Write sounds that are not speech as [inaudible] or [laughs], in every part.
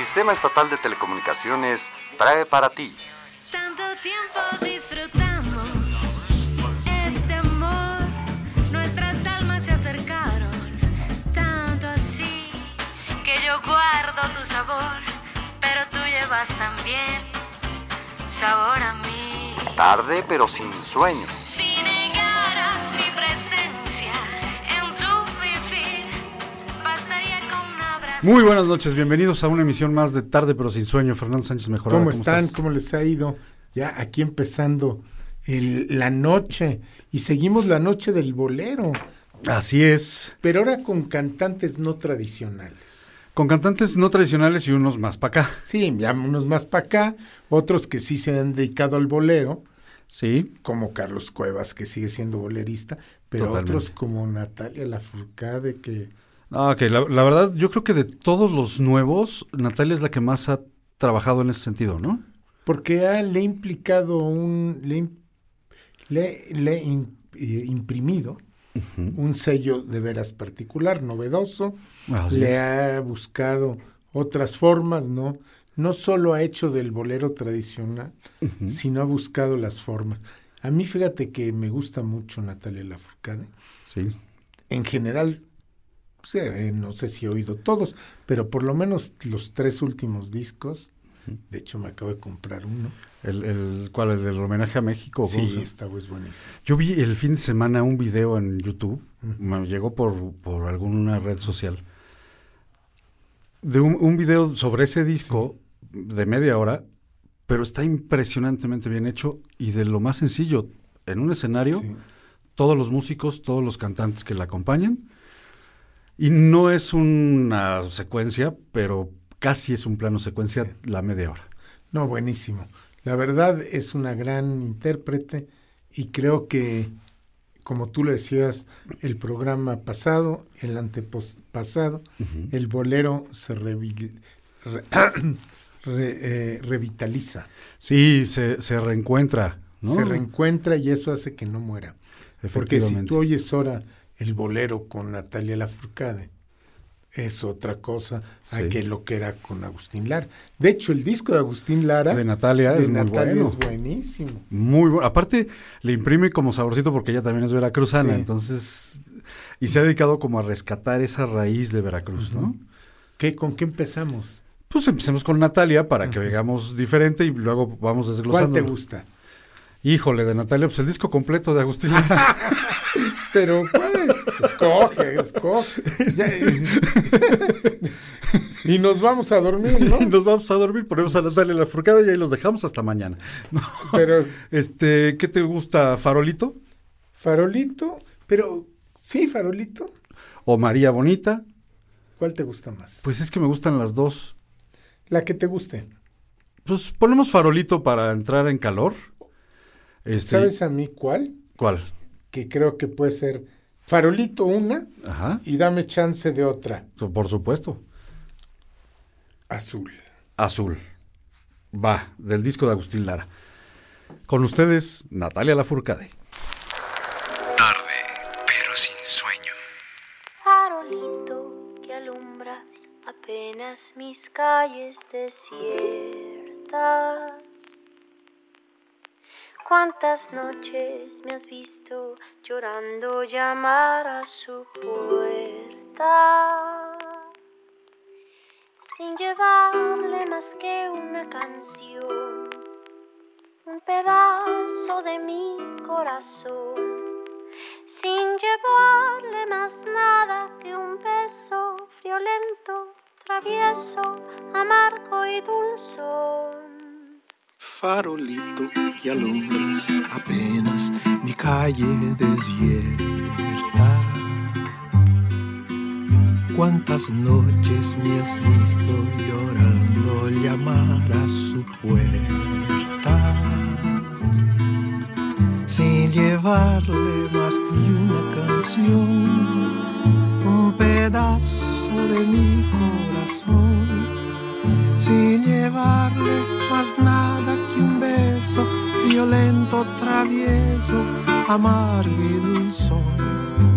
Sistema Estatal de Telecomunicaciones trae para ti. Tanto tiempo disfrutamos este amor, nuestras almas se acercaron, tanto así que yo guardo tu sabor, pero tú llevas también sabor a mí. Tarde pero sin sueño. Muy buenas noches, bienvenidos a una emisión más de Tarde pero sin sueño. Fernando Sánchez Mejorado. ¿Cómo están? estás? ¿Cómo les ha ido? Ya aquí empezando el- la noche y seguimos la noche del bolero, Así es. pero ahora con cantantes no tradicionales. Con cantantes no tradicionales y unos más para acá. Sí, ya unos más para acá, otros que sí se han dedicado al bolero, Sí. como Carlos Cuevas, que sigue siendo bolerista, pero Totalmente. otros como Natalia Lafourcade, que Ah, ok, la, la verdad, yo creo que de todos los nuevos, Natalia es la que más ha trabajado en ese sentido, ¿no? porque ha, le ha implicado un, le, le, le eh, imprimido un sello de veras particular, novedoso, Así le es. ha buscado otras formas, ¿no? No solo ha hecho del bolero tradicional, sino ha buscado las formas. A mí fíjate que me gusta mucho Natalia Lafourcade. Sí. En general, eh, no sé si he oído todos, pero por lo menos los tres últimos discos, de hecho me acabo de comprar uno. El, el, ¿Cuál? ¿El del homenaje a México? ¿Cómo Sí, se- esta es buenísimo. Yo vi el fin de semana un video en YouTube, me llegó por, por alguna red social, de un, un video sobre ese disco de media hora, pero está impresionantemente bien hecho y de lo más sencillo, en un escenario, Sí. todos los músicos, todos los cantantes que la acompañan, y no es una secuencia, pero casi es un plano secuencia Sí. la media hora. No, buenísimo. La verdad es una gran intérprete y creo que, como tú lo decías, el programa pasado, el antepasado, el bolero se revi- re- [clears throat] re- eh, revitaliza, Sí, se, se reencuentra, ¿no? se reencuentra y eso hace que no muera. Porque si tú oyes ahora el bolero con Natalia Lafourcade, es otra cosa a que lo que era con Agustín Lara. De hecho, el disco de Agustín Lara De Natalia de es muy bueno. es buenísimo. Muy bueno. Aparte, le imprime como saborcito porque ella también es veracruzana, Sí. entonces. Y se ha dedicado como a rescatar esa raíz de Veracruz, ¿no? ¿Qué, ¿Con qué empezamos? Pues empecemos con Natalia para que veamos diferente y luego vamos ¿Cuál desglosando. te gusta? Híjole, de Natalia, pues el disco completo de Agustín Lara. [laughs] Pero, ¿cuál? escoge, escoge. Ya, eh. [laughs] y nos vamos a dormir, ¿no? [laughs] Nos vamos a dormir, ponemos a Natalia la furcada y ahí los dejamos hasta mañana. No. Pero, Este, ¿qué te gusta, Farolito? farolito, pero, sí, farolito. ¿O María Bonita? ¿Cuál te gusta más? Pues es que me gustan las dos. La que te guste. Pues ponemos Farolito para entrar en calor. Este, ¿Sabes a mí cuál? ¿Cuál? Que creo que puede ser farolito una Ajá, y dame chance de otra. por supuesto. Azul. Azul. Va, del disco de Agustín Lara. Con ustedes, Natalia Lafourcade. Tarde, pero sin sueño. Farolito que alumbras apenas mis calles desiertas. ¿Cuántas noches me has visto llorando llamar a su puerta? Sin llevarle más que una canción, un pedazo de mi corazón sin llevarle más nada que un beso violento, travieso, amargo y dulzón. Farolito que alumbras apenas mi calle desierta. Cuántas noches me has visto llorando llamar a su puerta. Sin llevarle más que una canción, un pedazo de mi corazón sin llevarle más nada que un beso violento, travieso, amargo y dulzón.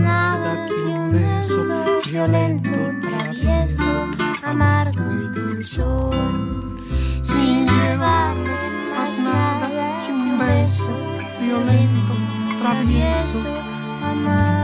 nada que un beso violento, travieso, amargo y dulzón. Sin llevarle más nada que un beso violento, travieso, amargo.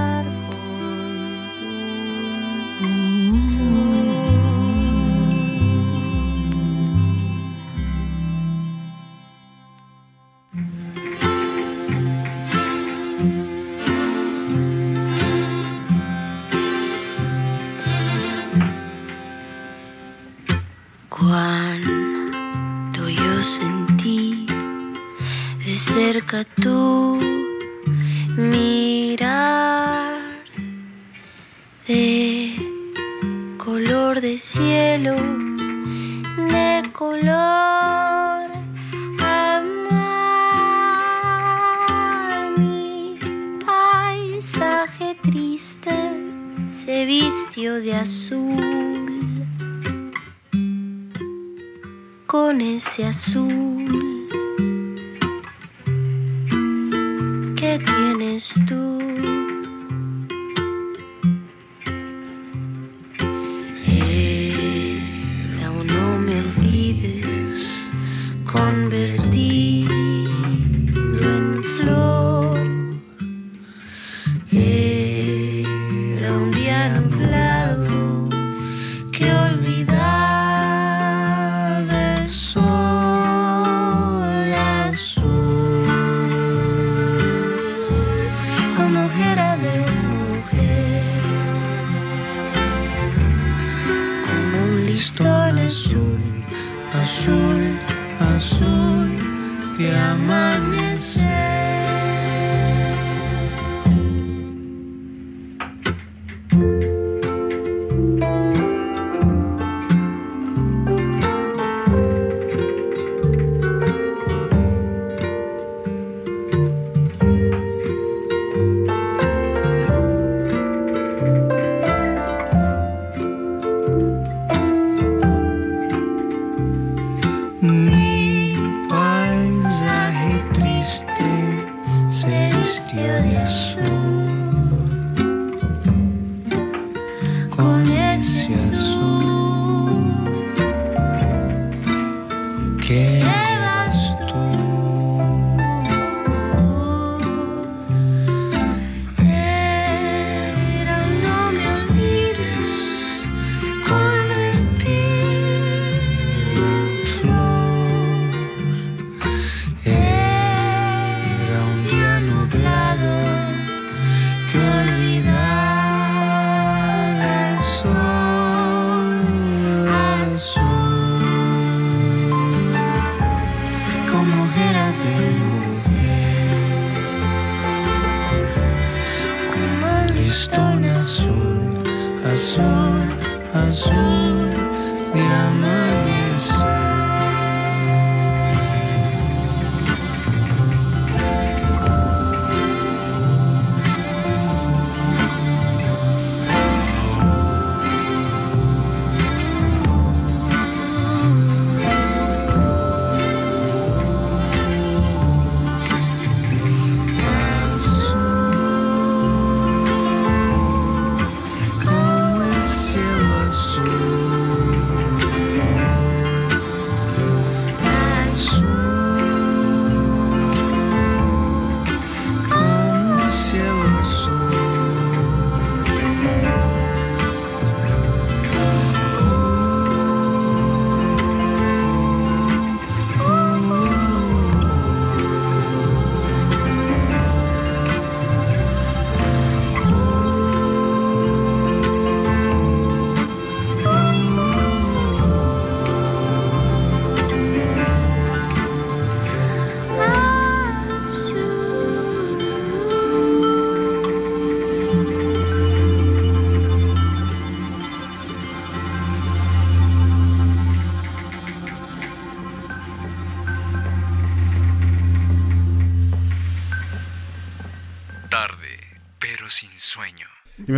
soul.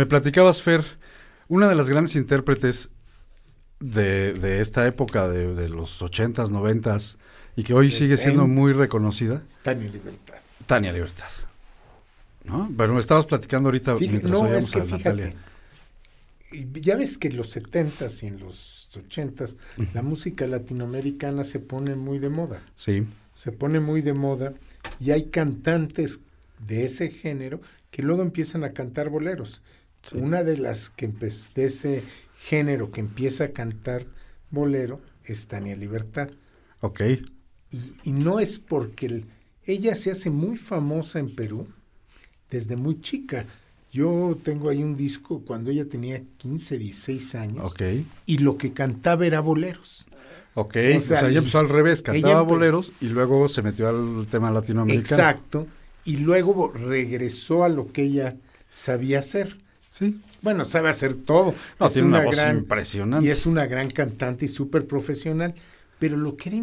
Platicabas, Fer, una de las grandes intérpretes de, de esta época, de, de los 80s, 90s, y que hoy sigue siendo muy reconocida, Tania Libertad. Tania Libertad. ¿No? Pero me estabas platicando ahorita Fíjate, mientras no, es que a fíjate, ya ves que en los 70s y en los 80s la música latinoamericana se pone muy de moda. Sí, Se pone muy de moda y hay cantantes de ese género que luego empiezan a cantar boleros. Una de las que de ese género que empieza a cantar bolero es Tania Libertad. ok. Y, y no es porque el- ella se hace muy famosa en Perú desde muy chica. Yo tengo ahí un disco cuando ella tenía 15, 16 años Ok, y lo que cantaba era boleros. ok. O O sea, ella empezó al revés, cantaba boleros y luego se metió al tema latinoamericano. Exacto. Y luego regresó a lo que ella sabía hacer. Sí. Bueno, sabe hacer todo. No, tiene una voz impresionante. Y es una gran cantante y súper profesional. Pero lo que era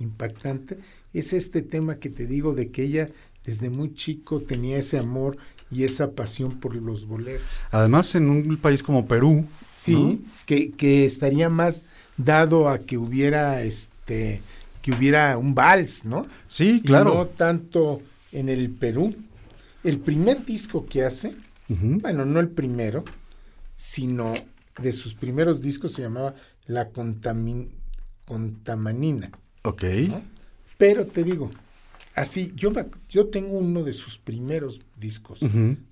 impactante es este tema que te digo de que ella desde muy chico tenía ese amor y esa pasión por los boleros. Además, en un país como Perú, Sí, ¿no? que, que estaría más dado a que hubiera este que hubiera un vals, ¿no? Sí, Y claro. no tanto en el Perú. El primer disco que hace, Bueno, no el primero, sino de sus primeros discos se llamaba La Contamin- Contamanina. Ok. ¿no? Pero te digo, así, yo, yo tengo uno de sus primeros discos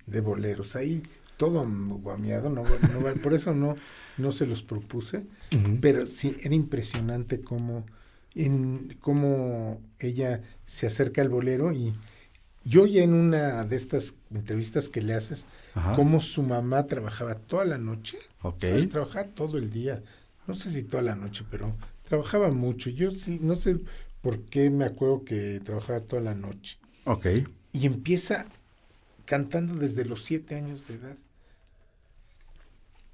de boleros, ahí todo guameado, no, por eso no, no se los propuse, pero sí, era impresionante cómo, en, cómo ella se acerca al bolero y yo ya en una de estas entrevistas que le haces, Ajá. cómo su mamá trabajaba toda la noche, Ok. Tra- trabajaba todo el día, no sé si toda la noche, pero trabajaba mucho. Yo sí, no sé por qué me acuerdo que trabajaba toda la noche. Ok. Y empieza cantando desde los siete años de edad.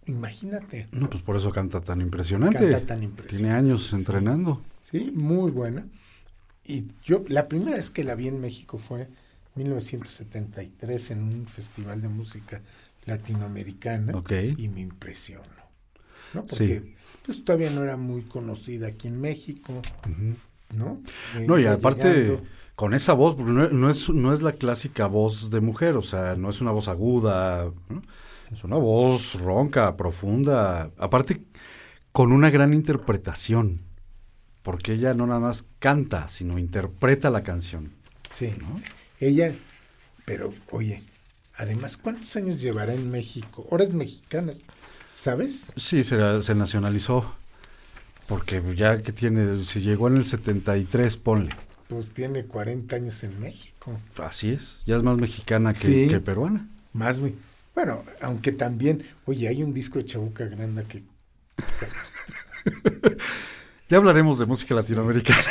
Imagínate, No, pues por eso canta tan impresionante. canta tan impresionante. Tiene años Sí. entrenando. Sí, muy buena. Y yo, la primera vez que la vi en México fue 1973 en un festival de música latinoamericana. Y me impresionó. ¿no? Porque Sí. pues todavía no era muy conocida aquí en México, ¿no? Eh, No, y aparte, llegando. con esa voz, porque no, no es, no es la clásica voz de mujer, o sea, no es una voz aguda, ¿no? es una voz ronca, profunda, aparte con una gran interpretación, porque ella no nada más canta, sino interpreta la canción. Sí. Ella, pero oye, además, ¿cuántos años llevará en México? Horas mexicanas, ¿sabes? Sí, se, se nacionalizó, porque ya que tiene, si llegó en el 73, ponle. Pues tiene 40 años en México. Así es, ya es más mexicana que, Sí. que peruana. Más. Bueno, aunque también, oye, hay un disco de Chabuca Granda que... [laughs] Ya hablaremos de música latinoamericana.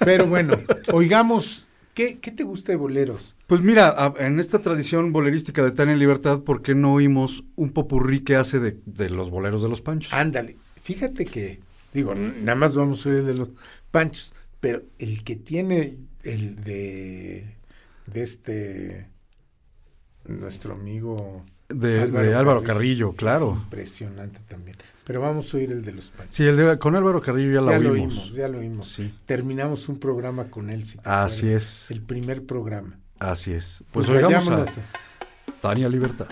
Pero bueno, oigamos, ¿qué, qué te gusta de boleros? Pues mira, en esta tradición bolerística de Tania Libertad, ¿por qué no oímos un popurrí que hace de, de los boleros de los panchos? Ándale, fíjate que, digo, nada más vamos a oír el de los panchos, pero el que tiene el de, de este, nuestro amigo de, de Álvaro Carrillo, claro. Es impresionante también. Pero vamos a oír el de los panchos. Sí, el de, con Álvaro Carrillo ya ya lo oímos. oímos, ya lo oímos. Sí. Terminamos un programa con él. si te Así acuerdas. es. El primer programa. Así es. Pues, Pues, oigamos a Tania Libertad.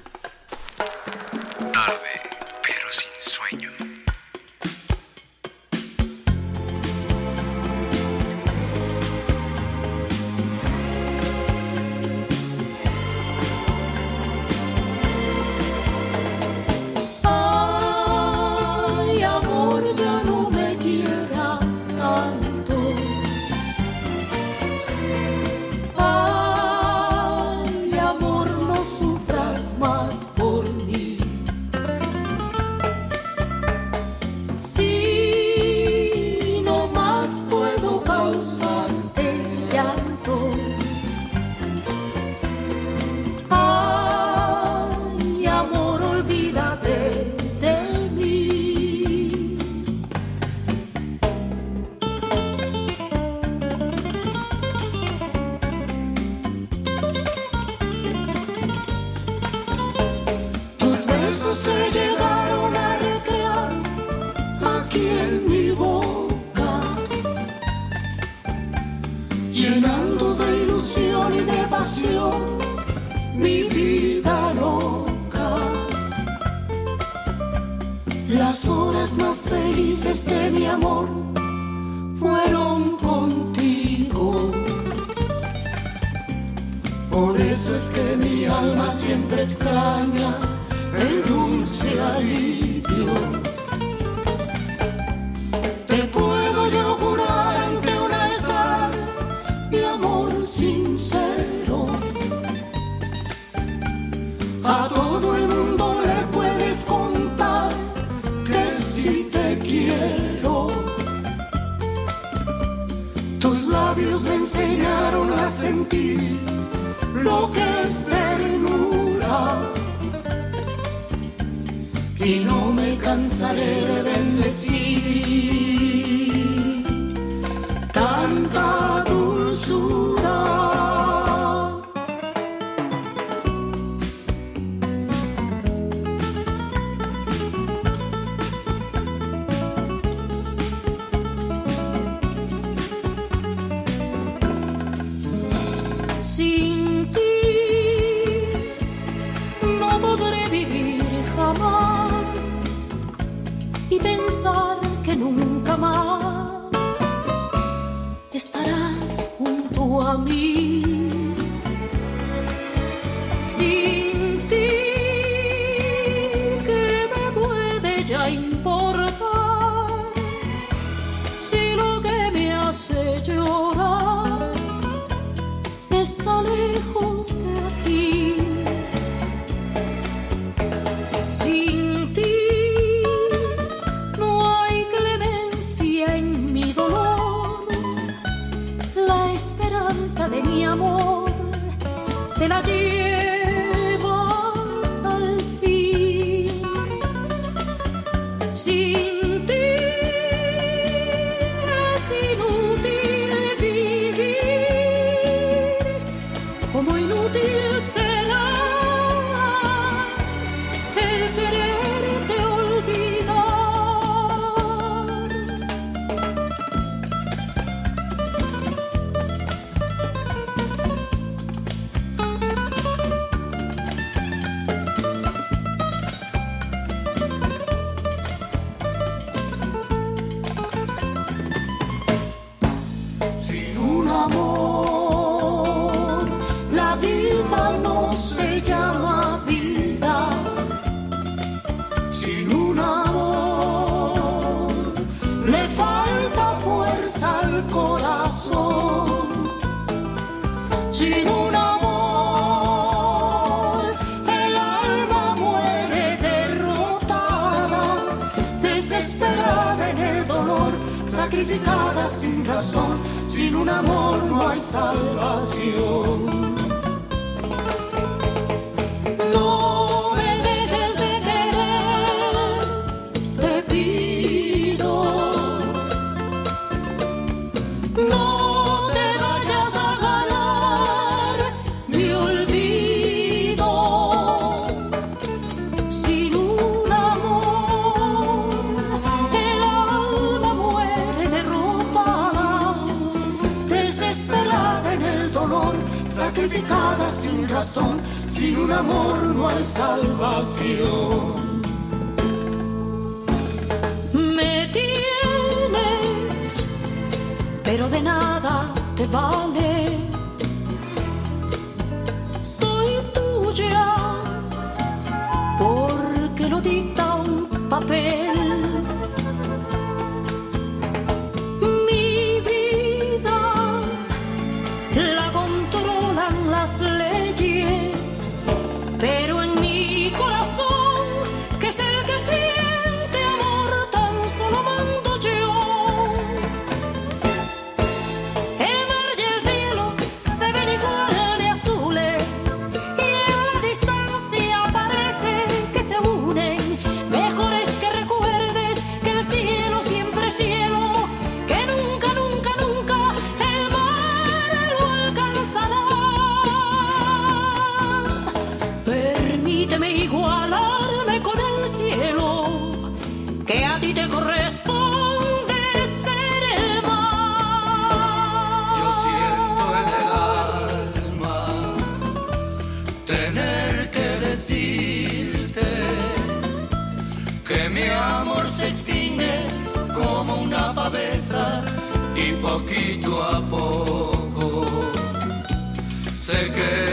Se queda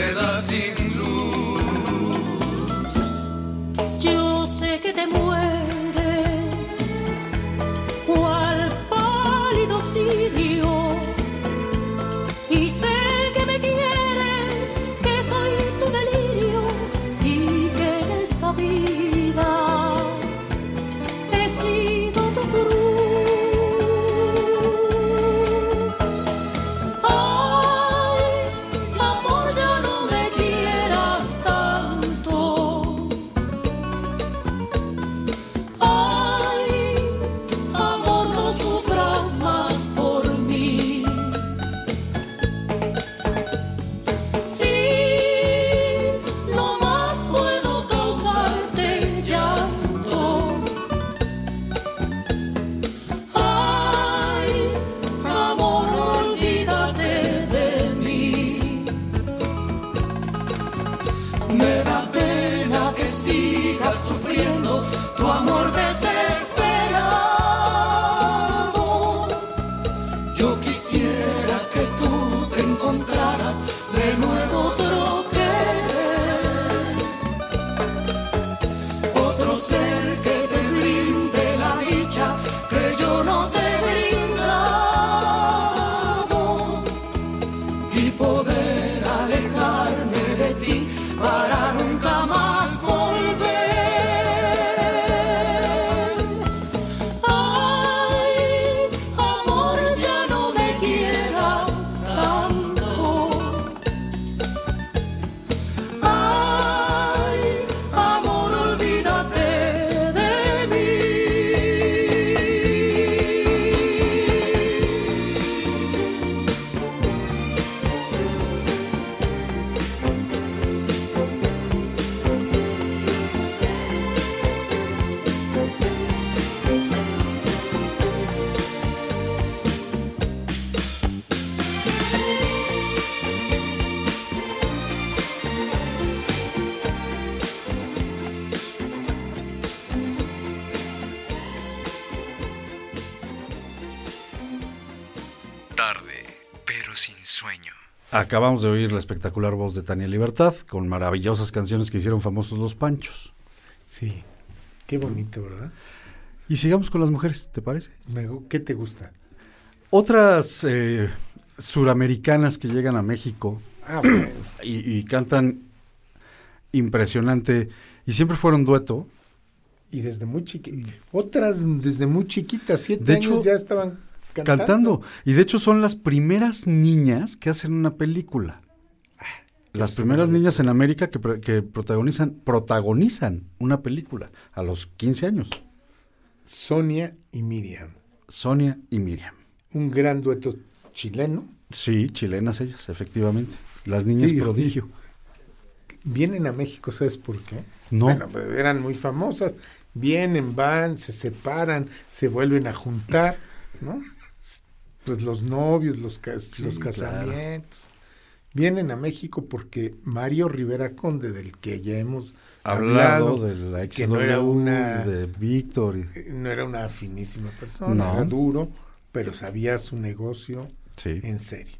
Acabamos de oír la espectacular voz de Tania Libertad con maravillosas canciones que hicieron famosos los Panchos. Sí, qué bonito, ¿verdad? Y sigamos con las mujeres, ¿te parece? ¿Qué te gusta? Otras eh, suramericanas que llegan a México Ah, bueno. y, y cantan impresionante y siempre fueron dueto. Y desde muy chiquitas. Otras desde muy chiquitas, siete De años hecho, ya estaban cantando. Cantando. Y de hecho son las primeras niñas que hacen una película. Las eso primeras niñas en América que, pro- que protagonizan, protagonizan una película a los 15 años. Sonia y Miriam. Sonia y Miriam. Un gran dueto chileno. Sí, chilenas ellas, efectivamente. Las niñas Sí, prodigio. Vienen a México, ¿sabes por qué? No. Bueno, pues, eran muy famosas. Vienen, van, se separan, se vuelven a juntar, ¿no? Pues los novios, los, cas- los claro. casamientos. Vienen a México porque Mario Rivera Conde, del que ya hemos Hablado hablado, de la que no era una de Víctor. eh, no era una finísima persona, No. era duro, pero sabía su negocio Sí. en serio.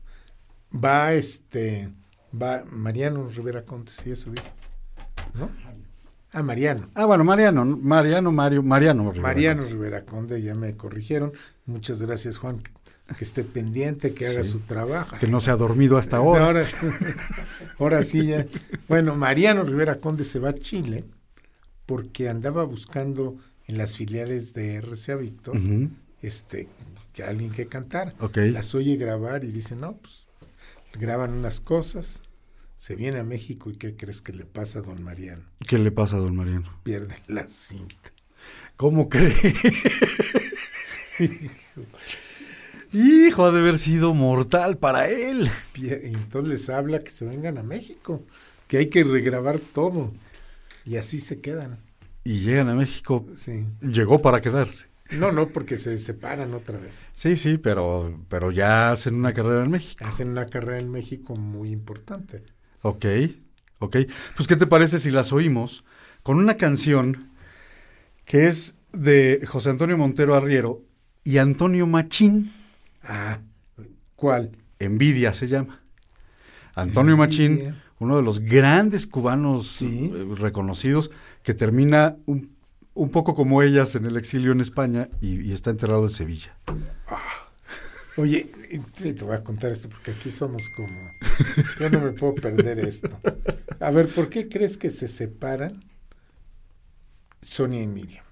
Va este, va Mariano Rivera Conde, sí, eso dije, ¿no? Ah, Mariano. Ah, bueno, Mariano, Mariano, Mario, Mariano. Rivera. Mariano Rivera Conde, ya me corrigieron. Muchas gracias, Juan, que, esté pendiente, que haga Sí. su trabajo. Que no se ha dormido hasta ahora. Ahora, [laughs] ahora sí ya. Bueno, Mariano Rivera Conde se va a Chile porque andaba buscando en las filiales de RCA Víctor Ujú. este, que alguien que cantara. Las oye grabar y dice, no, pues graban unas cosas, se viene a México y ¿qué crees que le pasa a don Mariano? ¿Qué le pasa a don Mariano? Pierde la cinta. ¿Cómo cree? [laughs] [laughs] Hijo, ha de haber sido mortal para él. [laughs] Y entonces les habla que se vengan a México, que hay que regrabar todo. Y así se quedan. Y llegan a México. Sí. Llegó para quedarse. No, no, porque se separan otra vez. Sí, sí, pero, pero ya hacen una carrera en México. Hacen una carrera en México muy importante. Ok, ok. Pues, ¿qué te parece si las oímos con una canción que es de José Antonio Montero Arriero y Antonio Machín? Ah, ¿Cuál? Envidia se llama. Antonio Machín, uno de los grandes cubanos Sí. eh, reconocidos, que termina un, un poco como ellas en el exilio en España y, y está enterrado en Sevilla. Oye, y sí, te voy a contar esto porque aquí somos como... Yo no me puedo perder esto. A ver, ¿por qué crees que se separan Sonia y Miriam?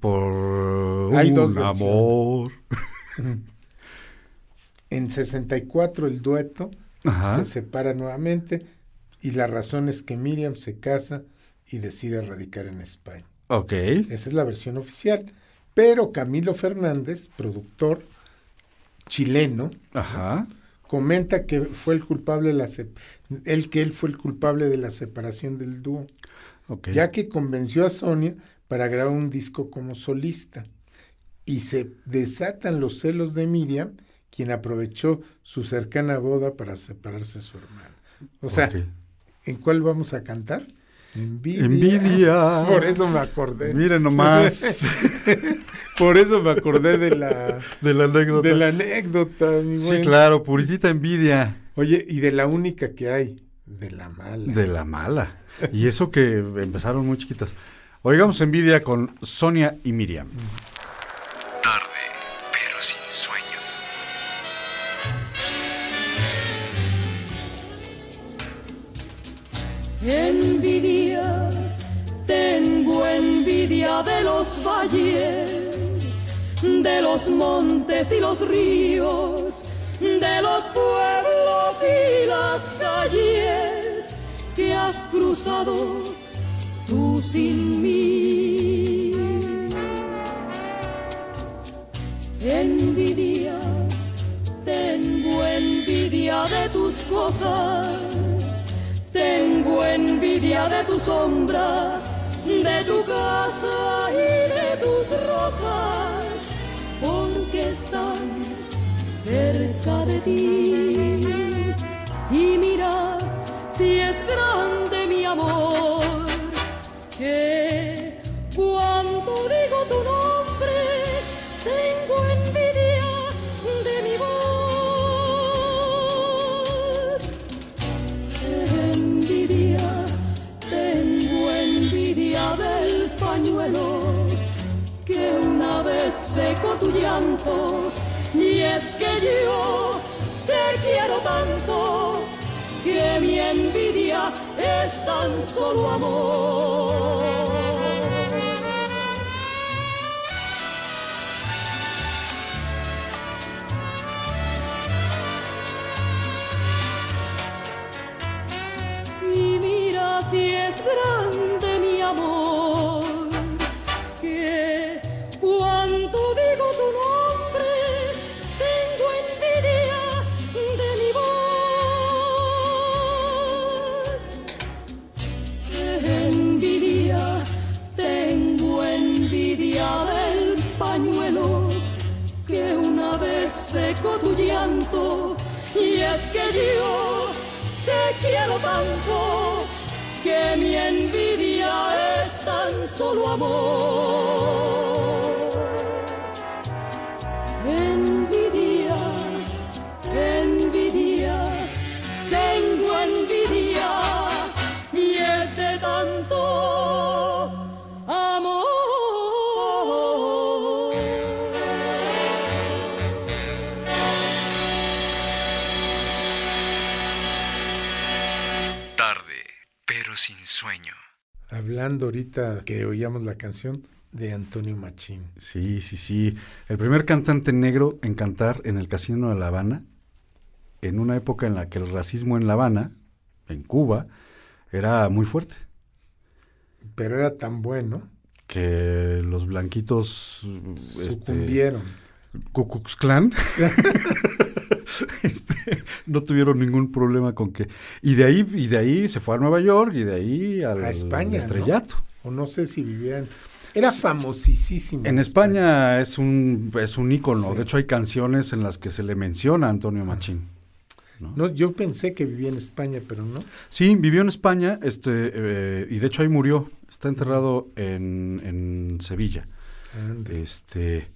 Por Hay un dos amor. En 64 el dueto Ajá. se separa nuevamente y la razón es que Miriam se casa y decide radicar en España. Ok. Esa es la versión oficial. Pero Camilo Fernández, productor chileno, Ajá. comenta que fue el culpable de la él que él fue el culpable de la separación del dúo, ya que convenció a Sonia para grabar un disco como solista y se desatan los celos de Miriam, quien aprovechó su cercana boda para separarse de su hermana. O sea. ¿en cuál vamos a cantar? Envidia. Envidia. [laughs] Por eso me acordé. Miren nomás [laughs] Por eso me acordé de la de la anécdota. de la anécdota, mi Sí, buen. claro, puritita envidia Oye, y de la única que hay, de la mala. de la mala. Y eso que empezaron muy chiquitas. Oigamos envidia con Sonia y Miriam. Envidia, tengo envidia de los valles, de los montes y los ríos, de los pueblos y las calles que has cruzado tú sin mí. Envidia, tengo envidia de tus cosas, tengo envidia de tu sombra, de tu casa y de tus rosas, porque están cerca de ti. Y mira si es grande mi amor, que cuando digo tu nombre, secó tu llanto. Y es que yo te quiero tanto que mi envidia es tan solo amor. Y mira si es grande mi amor, secó tu llanto. Y es que yo te quiero tanto que mi envidia es tan solo amor. Hablando ahorita que oíamos la canción de Antonio Machín. Sí, sí, sí. El primer cantante negro en cantar en el Casino de La Habana, en una época en la que el racismo en La Habana, en Cuba, era muy fuerte. Pero era tan bueno, Que los blanquitos este, sucumbieron. Ku Klux Klan [laughs] [laughs] este, no tuvieron ningún problema con que y de ahí y de ahí se fue a Nueva York y de ahí al A España, ¿no? estrellato. O no sé si vivían. Era famosísimo. En España es un es un ícono, Sí. de hecho hay canciones en las que se le menciona a Antonio Machín. No, yo pensé que vivía en España, pero no. Sí, vivió en España, este eh, y de hecho ahí murió, está enterrado en, en Sevilla. Ande. Este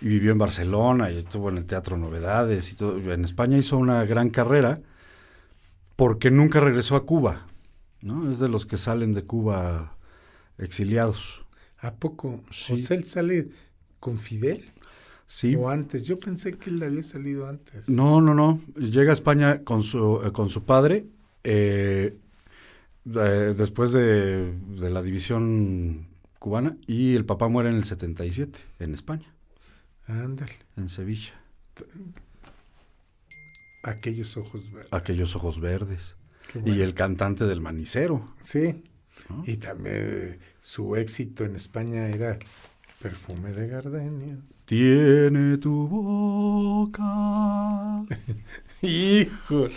y vivió en Barcelona y estuvo en el Teatro Novedades y todo. En España hizo una gran carrera porque nunca regresó a Cuba, ¿no? Es de los que salen de Cuba exiliados. ¿A poco? Sí. Sea, él sale con Fidel Sí. o antes. Yo pensé que él había salido antes. No, no, no. Llega a España con su, eh, con su padre eh, de- después de, de la división cubana y el papá muere en el 77 en España, Ándale, en Sevilla. aquellos ojos verdes. Aquellos ojos verdes. Y el cantante del manicero. Sí. ¿no? Y también eh, su éxito en España era Perfume de Gardenias. Tiene tu boca. [laughs] Hijo.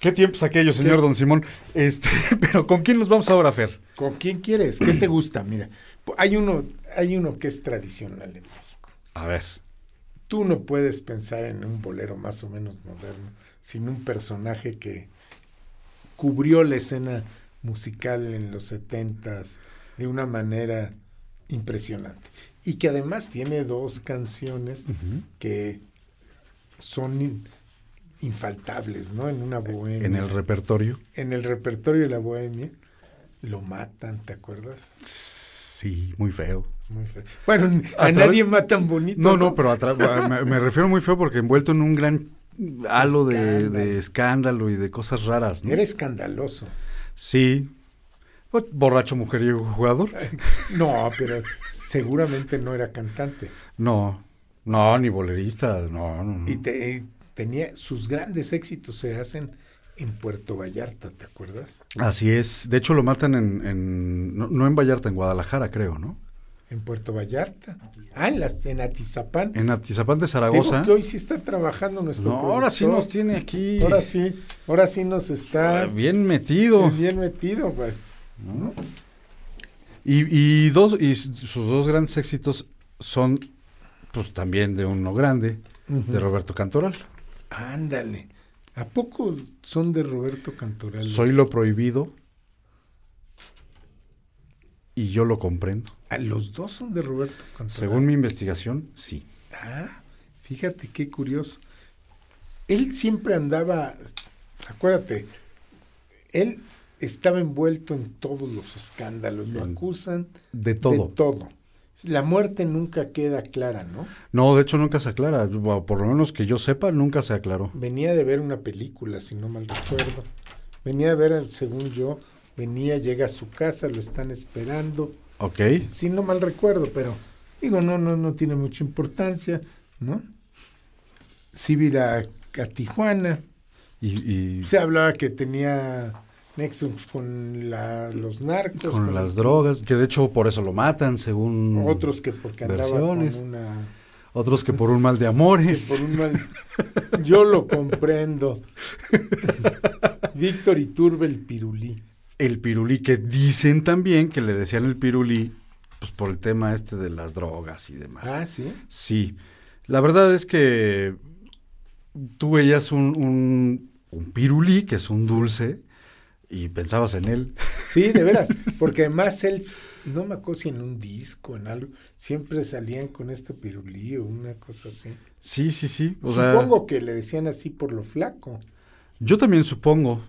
Qué tiempos aquellos, señor Don Simón. Este, [laughs] pero ¿con quién nos vamos ahora, Fer? ¿Con quién quieres? ¿Qué te gusta? Mira, hay uno, hay uno que es tradicional en México. A ver. Tú no puedes pensar en un bolero más o menos moderno sin un personaje que cubrió la escena musical en los setentas de una manera impresionante y que además tiene dos canciones que son in- infaltables, ¿no? En una bohemia. En el repertorio. en el repertorio de la bohemia lo matan, ¿te acuerdas? Sí, muy feo. Muy feo. Bueno, a, A nadie matan bonito. No, no, pero atra- me, me refiero muy feo porque envuelto en un gran halo de, Escándalo. de escándalo y de cosas raras, ¿no? Era escandaloso. Sí. Pues, Borracho, mujeriego, jugador. No, pero seguramente no era cantante. No, no, ni bolerista, no, no, no. Y te- tenía sus grandes éxitos se hacen en Puerto Vallarta, ¿te acuerdas? Así es. De hecho, lo matan en, en- no, no en Vallarta, en Guadalajara, creo, ¿no? En Puerto Vallarta. Ah, en, las, en Atizapán. En Atizapán de Digo Zaragoza. que hoy sí está trabajando nuestro No, ahora sí productor. nos tiene aquí. Ahora sí, ahora sí nos está Bien metido. bien metido. pues. ¿no? Y, y dos, y sus dos grandes éxitos son, pues también de uno grande, Ujú. de Roberto Cantoral. Ándale. ¿A poco son de Roberto Cantoral? Soy lo prohibido y yo lo comprendo. Ah, los dos son de Roberto Cantoral. Según mi investigación, sí. Ah, fíjate qué curioso. Él siempre andaba, acuérdate, él estaba envuelto en todos los escándalos, lo acusan De todo. de todo. La muerte nunca queda clara, ¿no? No, de hecho nunca se aclara. Por lo menos que yo sepa, nunca se aclaró. Venía de ver una película, si no mal recuerdo. Venía de ver, según yo, venía, llega a su casa, lo están esperando. ¿Ok? Si no mal recuerdo, pero digo, no, no, no tiene mucha importancia, ¿no? Sí, vi a, a Tijuana. Y, y Se hablaba que tenía nexus con la- los narcos. con las drogas, que de hecho por eso lo matan, según Otros que porque andaba versiones. con una... otros que por un mal de amores. Por un mal- Yo lo comprendo. [laughs] Víctor Iturbe el pirulí. El pirulí, que dicen también que le decían el pirulí, pues por el tema este de las drogas y demás. Ah, sí. Sí, la verdad es que tú veías un, un, un pirulí, que es un dulce, y pensabas en él. Sí, de veras. [laughs] Porque además él, no me acuerdo si en un disco, en algo, siempre salían con este pirulí o una cosa así. Sí, sí, sí. O sea, Supongo que le decían así por lo flaco. yo también supongo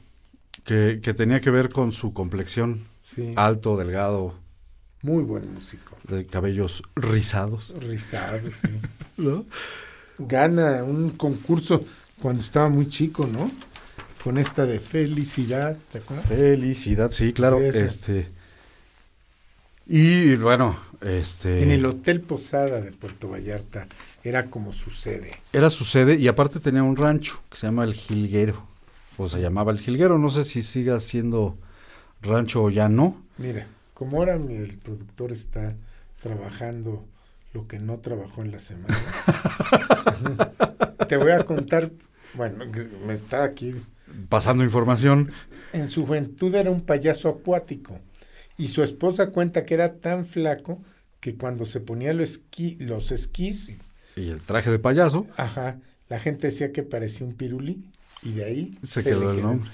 que, que tenía que ver con su complexión, Sí. alto, delgado, Muy buen músico. de cabellos rizados. Rizado, sí. [laughs] ¿no? Gana un concurso cuando estaba muy chico, ¿no? Con esta de felicidad, ¿te acuerdas? Felicidad, sí, claro. Sí. Este. Y bueno, este. En el Hotel Posada de Puerto Vallarta era como su sede. Era su sede y aparte tenía un rancho que se llama El Jilguero. Se llamaba El Jilguero. No sé si siga siendo rancho o ya no. Mira, como ahora el productor está trabajando lo que no trabajó en la semana, [laughs] te voy a contar, bueno, me está aquí, Pasando información. en su juventud era un payaso acuático y su esposa cuenta que era tan flaco que cuando se ponía los, esquí, los esquís, Y el traje de payaso. ajá, la gente decía que parecía un pirulí y de ahí Se quedó el nombre.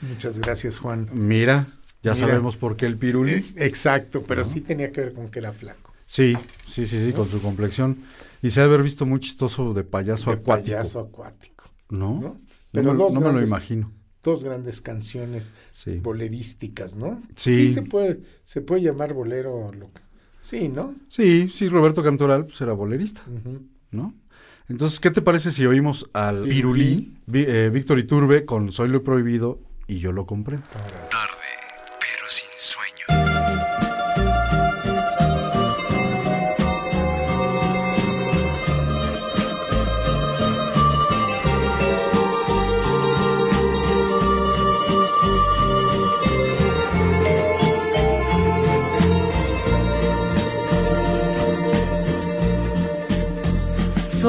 Muchas gracias, Juan. Mira, ya Mira. sabemos por qué el pirulí. Eh, Exacto, pero sí tenía que ver con que era flaco. Sí, sí, sí, sí, con su complexión. Y se ha haber visto muy chistoso de payaso de acuático. payaso acuático. ¿No? ¿no? No, Pero me, no me lo grandes- imagino. Dos grandes canciones Sí. bolerísticas, ¿no? Sí. se puede, se puede llamar bolero. Lo que- sí, ¿no? Sí, sí, Roberto Cantoral pues, era bolerista. ¿No? Entonces, ¿qué te parece si oímos al Pirulí. Eh, Víctor Iturbe con Soy lo prohibido y yo lo compré?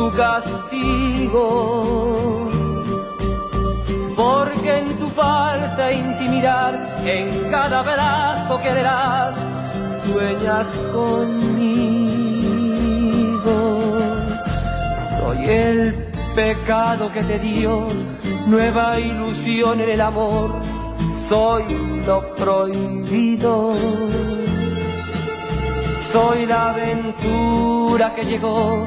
tu castigo. Porque en tu falsa intimidad, en cada abrazo que le sueñas conmigo. Soy el pecado que te dio nueva ilusión en el amor. Soy lo prohibido. Soy la aventura que llegó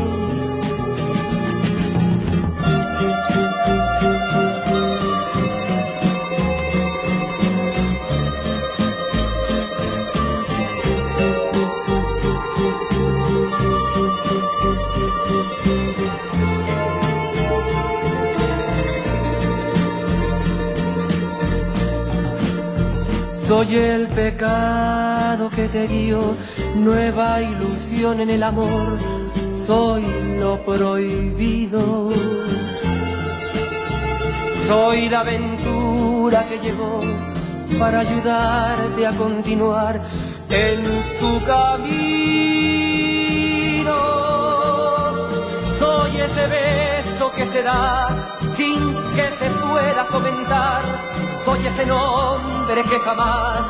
Soy el pecado que te dio nueva ilusión en el amor. Soy lo prohibido. Soy la aventura que llegó para ayudarte a continuar en tu camino. Soy ese beso que se da sin que se pueda comentar. Soy ese nombre que jamás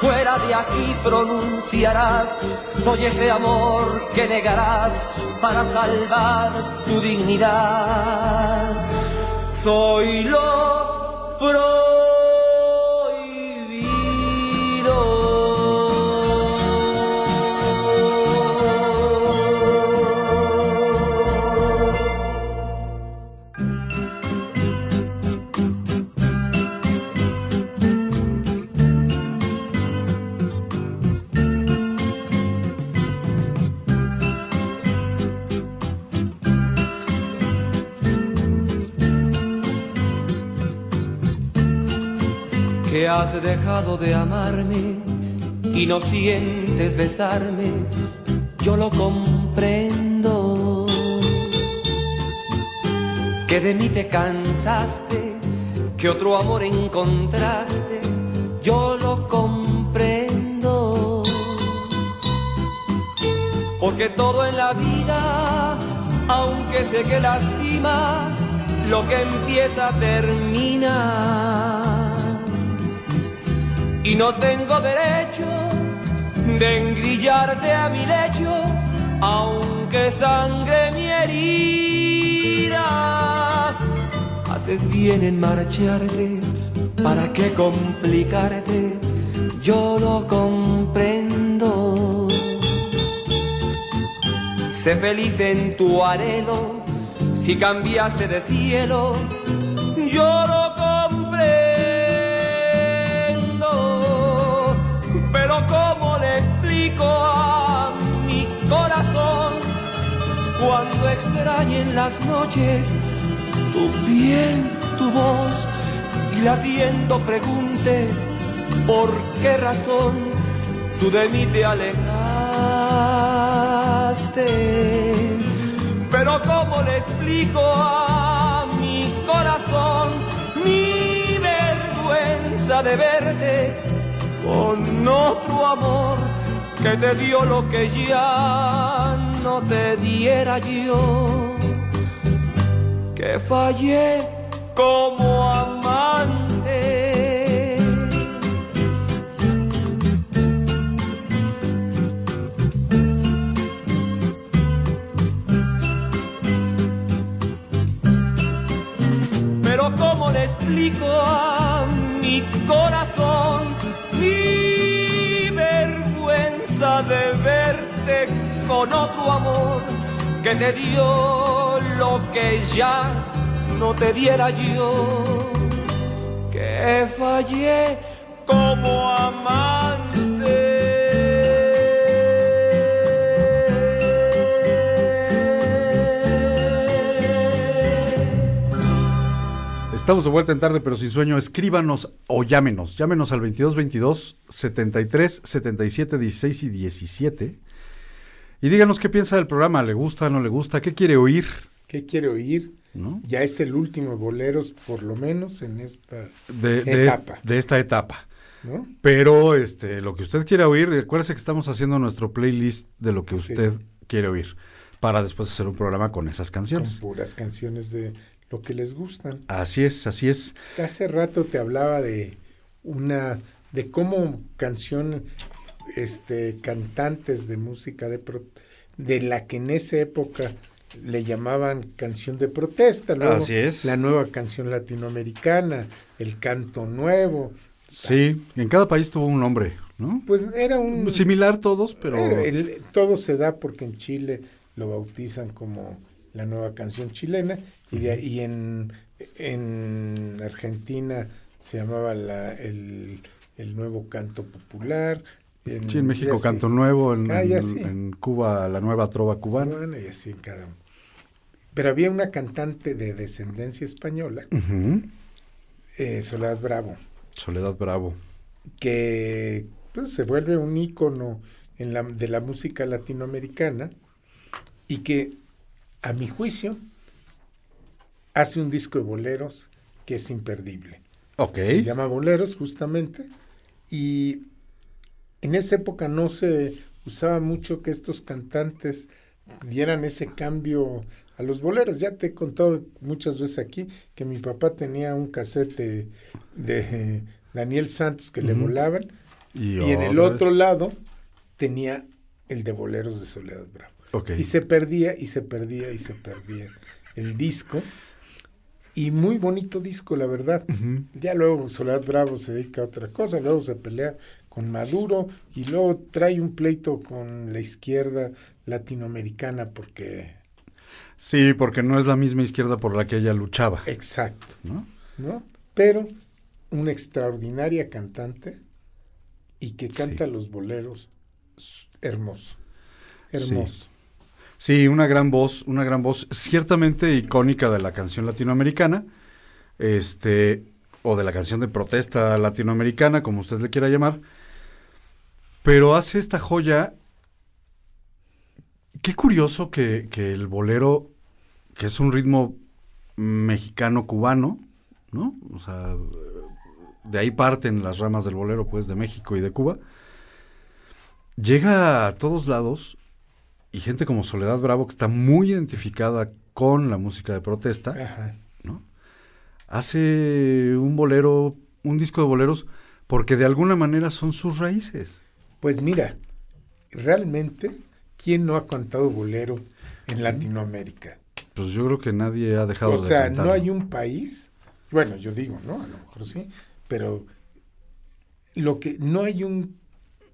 fuera de aquí pronunciarás. Soy ese amor que negarás para salvar tu dignidad. Soy lo prohibido. Has dejado de amarme y no sientes besarme, yo lo comprendo. Que de mí te cansaste, que otro amor encontraste, yo lo comprendo. Porque todo en la vida, aunque sé que lastima, lo que empieza termina y no tengo derecho de engrillarte a mi lecho, aunque sangre mi herida. Haces bien en marcharte, ¿para qué complicarte? Yo lo comprendo. Sé feliz en tu anhelo, si cambiaste de cielo, yo Pero ¿cómo le explico a mi corazón cuando extrañen las noches tu piel, tu voz y latiendo pregunte por qué razón tú de mí te alejaste. Pero cómo le explico a mi corazón mi vergüenza de verte con otro amor que te dio lo que ya no te diera yo, que fallé como con otro amor que te dio lo que ya no te diera yo, que fallé como amante. Estamos de vuelta en tarde, pero sin sueño. Escríbanos o llámenos. Llámenos al 2222 73 77 16 y 17. Y díganos qué piensa del programa. ¿Le gusta, no le gusta? ¿Qué quiere oír? ¿Qué quiere oír? ¿No? Ya es el último de boleros, por lo menos en esta De, etapa. de esta etapa. ¿no? Pero este, lo que usted quiera oír, acuérdese que estamos haciendo nuestro playlist de lo que Sí. usted quiere oír. Para después hacer un programa con esas Con canciones. puras canciones de lo que les gustan. Así es, así es. Hace rato te hablaba de una, de cómo canción, este, cantantes de música de pro- de la que en esa época le llamaban canción de protesta, luego Así es. la nueva canción latinoamericana, el canto nuevo, Sí, en cada país tuvo un nombre, ¿no? pues era un Similar todos, pero... el- todo se da porque en Chile lo bautizan como la nueva canción chilena y, de y en, en Argentina se llamaba la, el, el nuevo canto popular. En, Sí, en México. Canto Nuevo, en, Ah, en- sí. en Cuba la nueva trova cubana. Bueno, y así en cada uno. Pero había una cantante de descendencia española, eh, Soledad Bravo, Soledad Bravo. que pues, se vuelve un ícono en la, de la música latinoamericana y que, a mi juicio, hace un disco de boleros que es imperdible. Ok. Se llama Boleros, justamente, y en esa época no se usaba mucho que estos cantantes dieran ese cambio a los boleros. Ya te he contado muchas veces aquí que mi papá tenía un cassette de, Daniel Santos que le volaban Y, y en el otro lado tenía el de boleros de Soledad Bravo. Ok. Y se perdía y se perdía y se perdía el disco. Y muy bonito disco, la verdad. Ya luego Soledad Bravo se dedica a otra cosa, luego se pelea con Maduro y luego trae un pleito con la izquierda latinoamericana porque... Sí, porque no es la misma izquierda por la que ella luchaba, Exacto, ¿no? ¿no? Pero una extraordinaria cantante y que canta Sí. los boleros s- hermoso, Sí. hermoso. Sí, una gran voz, una gran voz, ciertamente icónica de la canción latinoamericana, este, o de la canción de protesta latinoamericana, como usted le quiera llamar, pero hace esta joya. Qué curioso que, que el bolero, que es un ritmo mexicano-cubano, ¿no? O sea, de ahí parten las ramas del bolero, pues, de México y de Cuba. Llega a todos lados y gente como Soledad Bravo, que está muy identificada con la música de protesta, Ajá. ¿no? Hace un bolero, un disco de boleros, porque de alguna manera son sus raíces. Pues mira, realmente, ¿quién no ha cantado bolero en Latinoamérica? Pues yo creo que nadie ha dejado O de sea, cantar. no hay un país, bueno, yo digo, ¿no? A lo mejor sí, pero lo que no hay un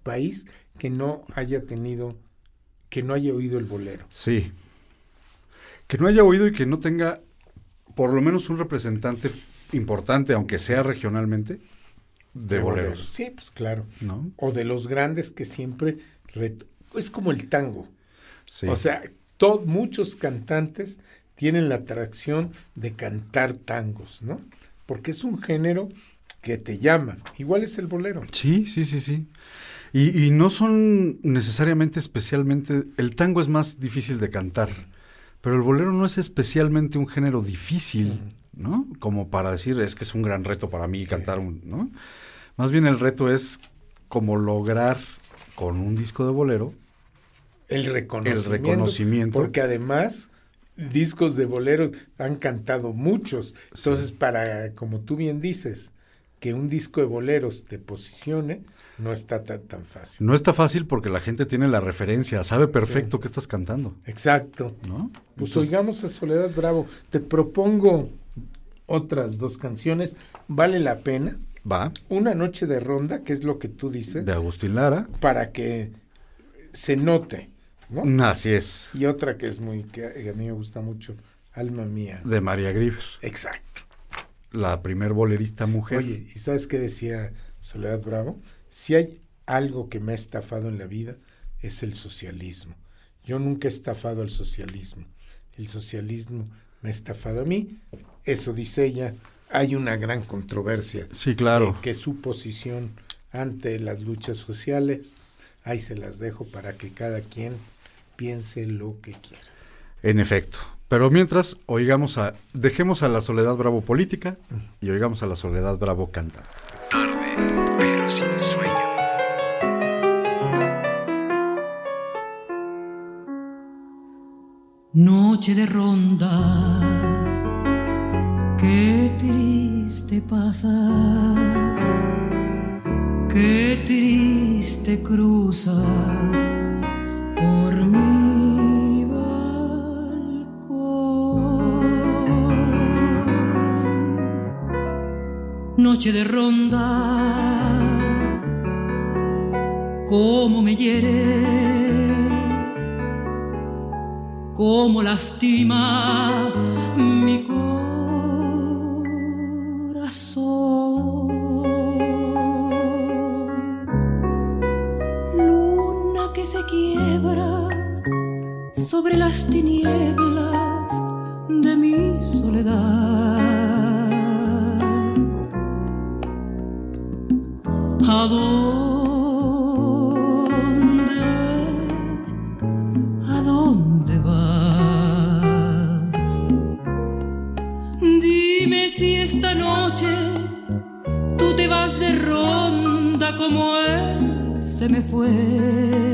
país que no haya tenido, que no haya oído el bolero. Sí. Que no haya oído y que no tenga por lo menos un representante importante, aunque sea regionalmente, de, bolero. boleros. Sí, pues claro. ¿No? O de los grandes que siempre... Es como el tango. Sí. O sea, muchos cantantes tienen la atracción de cantar tangos, ¿no? Porque es un género que te llama. Igual es el bolero. Sí, sí, sí, sí. Y, y no son necesariamente especialmente... El tango es más difícil de cantar, pero el bolero no es especialmente un género difícil, ¿no? Como para decir, es que es un gran reto para mí cantar un... ¿no? Más bien el reto es como lograr con un disco de bolero El reconocimiento. El reconocimiento. Porque además, discos de boleros han cantado muchos. Entonces, para, como tú bien dices, que un disco de boleros te posicione, no está tan, tan fácil. No está fácil porque la gente tiene la referencia, sabe perfecto qué estás cantando, Exacto. ¿no? Pues Entonces, oigamos a Soledad Bravo. Te propongo otras dos canciones. Vale la pena. va, Una noche de ronda, que es lo que tú dices, de Agustín Lara. para que se note, ¿no? Así es, Y otra que es muy, que a mí me gusta mucho, Alma Mía. de María Grieber, Exacto. la primer bolerista mujer. Oye, ¿y sabes qué decía Soledad Bravo? Si hay algo que me ha estafado en la vida, es el socialismo. Yo nunca he estafado al socialismo. El socialismo me ha estafado a mí. Eso dice ella. Hay una gran controversia. Sí, claro. de que su posición ante las luchas sociales, ahí se las dejo para que cada quien piense lo que quiera. En efecto. Pero mientras, oigamos a, dejemos a la Soledad Bravo política y oigamos a la Soledad Bravo canta. Tarde, pero sin sueño. Noche de ronda, qué triste pasas, qué triste cruzas por mi balcón. Noche de ronda, cómo me hiere cómo lastima mi corazón. Luna que se quiebra sobre las tinieblas de mi soledad. Me fue.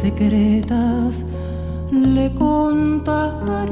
Secretas le contaría.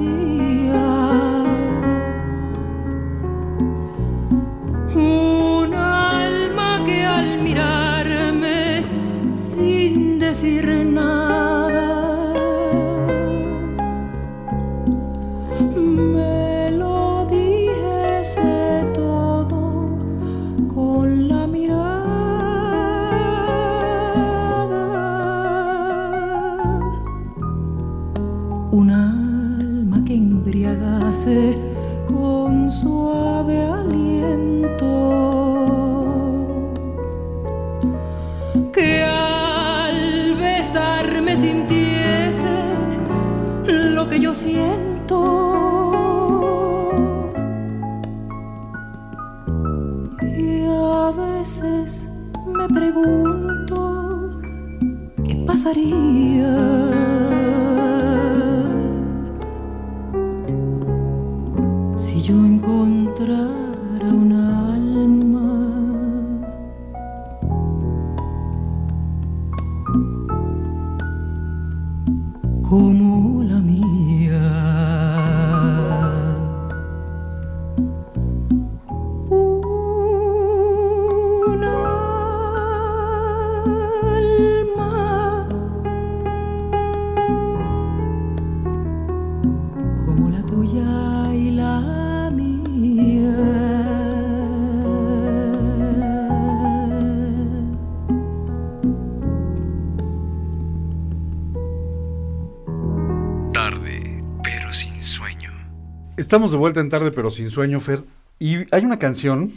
Estamos de vuelta en tarde, pero sin sueño, Fer. Y hay una canción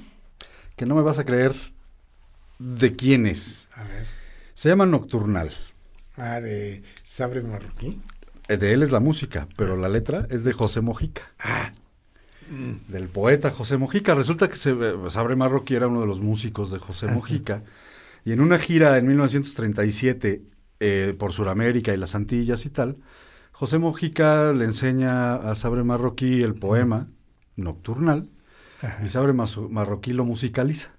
que no me vas a creer de quién es. A ver. Se llama Nocturnal. Ah, de Sabre Marroquí. Eh, De él es la música, pero la letra es de José Mojica. Ah, Del poeta José Mojica. Resulta que se, eh, Sabre Marroquí era uno de los músicos de José Mojica. Y en una gira en 1937 eh, por Sudamérica y las Antillas y tal, José Mojica le enseña a Sabre Marroquí el poema Nocturnal y Sabre Marroquí lo musicaliza.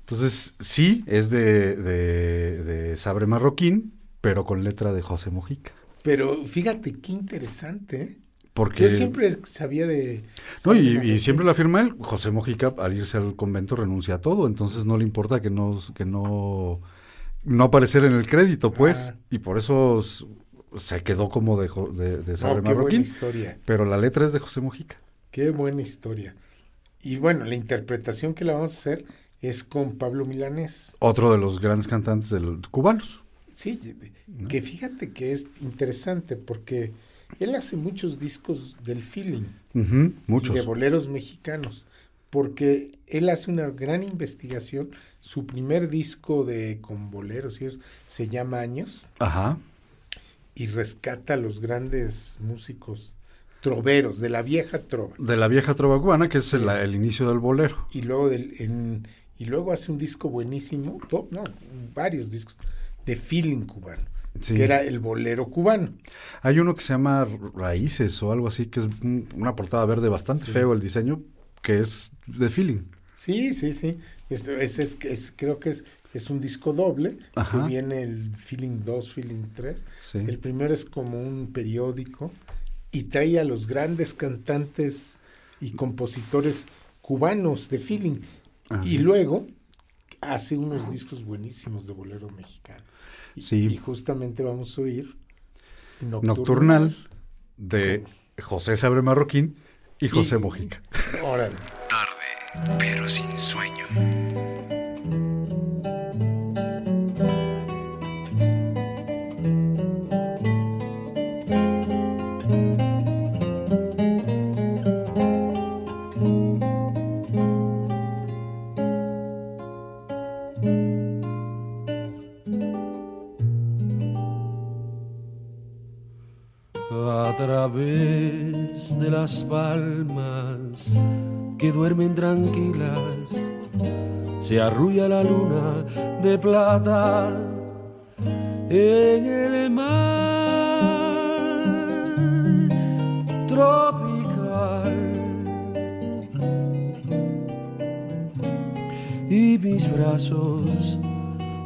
Entonces, sí, es de, de, de Sabre Marroquín, pero con letra de José Mojica. pero fíjate qué interesante. ¿eh? Porque, Yo siempre sabía de... No, y, siempre lo afirma él, José Mojica al irse al convento renuncia a todo, entonces no le importa que no, que no, no aparecer en el crédito, pues, Ah. y por eso se quedó como de, de, de No, qué buena Marroquín, historia. pero la letra es de José Mojica. Qué buena historia. Y bueno, la interpretación que la vamos a hacer es con Pablo Milanés. Otro de los grandes cantantes del, cubanos. Sí, que fíjate que es interesante porque él hace muchos discos del feeling y muchos. de boleros mexicanos, porque él hace una gran investigación. Su primer disco de con boleros y eso se llama Años Ajá. Y rescata a los grandes músicos troveros de la vieja trova. De la vieja trova cubana, que es el, el inicio del bolero. y luego del, en- y luego hace un disco buenísimo, to- no, varios discos de feeling cubano, Sí. que era el bolero cubano. Hay uno que se llama Raíces o algo así, que es un- una portada verde bastante Sí. feo el diseño, que es de feeling. Sí, sí, sí. Este, ese es, es- creo que es, es un disco doble, Ajá. que viene el feeling 2, feeling 3. Sí. El primero es como un periódico y trae a los grandes cantantes y compositores cubanos de feeling. Así y luego hace unos discos buenísimos de bolero mexicano. Y, Sí. y justamente vamos a oír Nocturnal. Nocturnal de José Sabre Marroquín y José Y- Mojica. Órale. Tarde, pero sin sueño. Las palmas que duermen tranquilas. Se arrulla la luna de plata en el mar tropical. Y mis brazos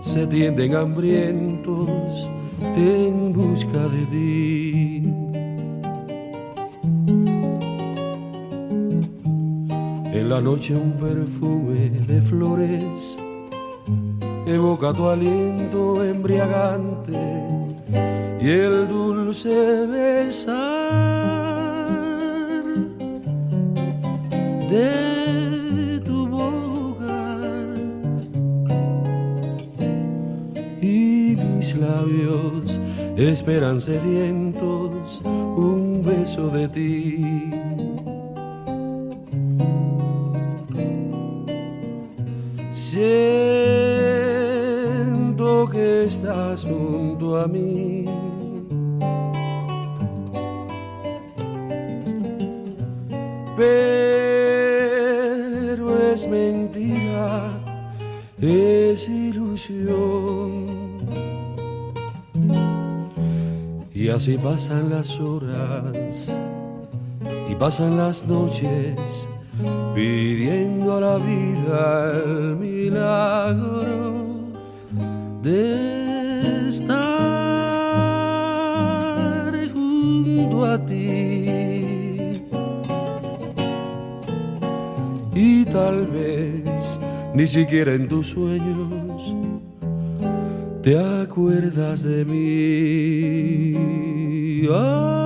se tienden hambrientos en busca de ti. La noche un perfume de flores evoca tu aliento embriagante y el dulce besar de tu boca y mis labios esperan sedientos un beso de ti. Junto a mí. Pero es mentira, es ilusión. Y así pasan las horas y pasan las noches pidiendo a la vida el milagro de estar junto a ti. Y tal vez ni siquiera en tus sueños te acuerdas de mí. Ay.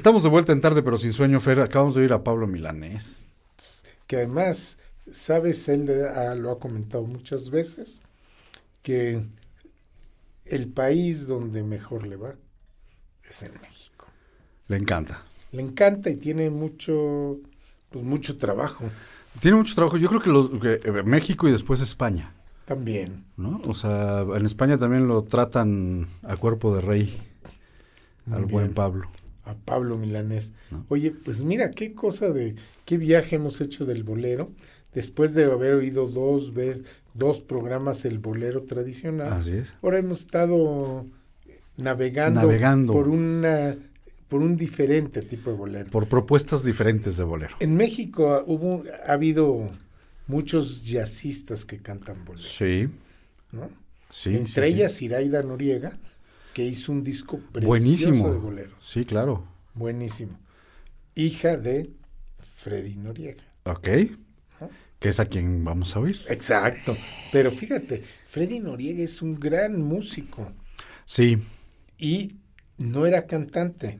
Estamos de vuelta en tarde, pero sin sueño, Fer. Acabamos de ir a Pablo Milanés. que además, sabes, él ha- lo ha comentado muchas veces, que el país donde mejor le va es en México. Le encanta. Le encanta y tiene mucho, pues mucho trabajo Tiene mucho trabajo. Yo creo que, los- que, eh, México y después España, también. ¿no? O sea, en España también lo tratan a cuerpo de rey Muy al buen. Pablo. A Pablo Milanés. ¿No? Oye, pues mira qué cosa de, qué viaje hemos hecho del bolero, después de haber oído dos veces, dos programas el bolero tradicional. Así es. Ahora hemos estado navegando, Navegando. por una por un diferente tipo de bolero. Por propuestas diferentes de bolero. En México ah, hubo ha habido muchos jazzistas que cantan bolero, Sí, ¿no? sí. Entre sí, sí. ellas Iraida Noriega, que hizo un disco precioso Buenísimo. de boleros. Sí, claro. Buenísimo. Hija de Freddy Noriega. Ok. Que es a quien vamos a oír. Exacto. Pero fíjate, Freddy Noriega es un gran músico Sí. y no era cantante.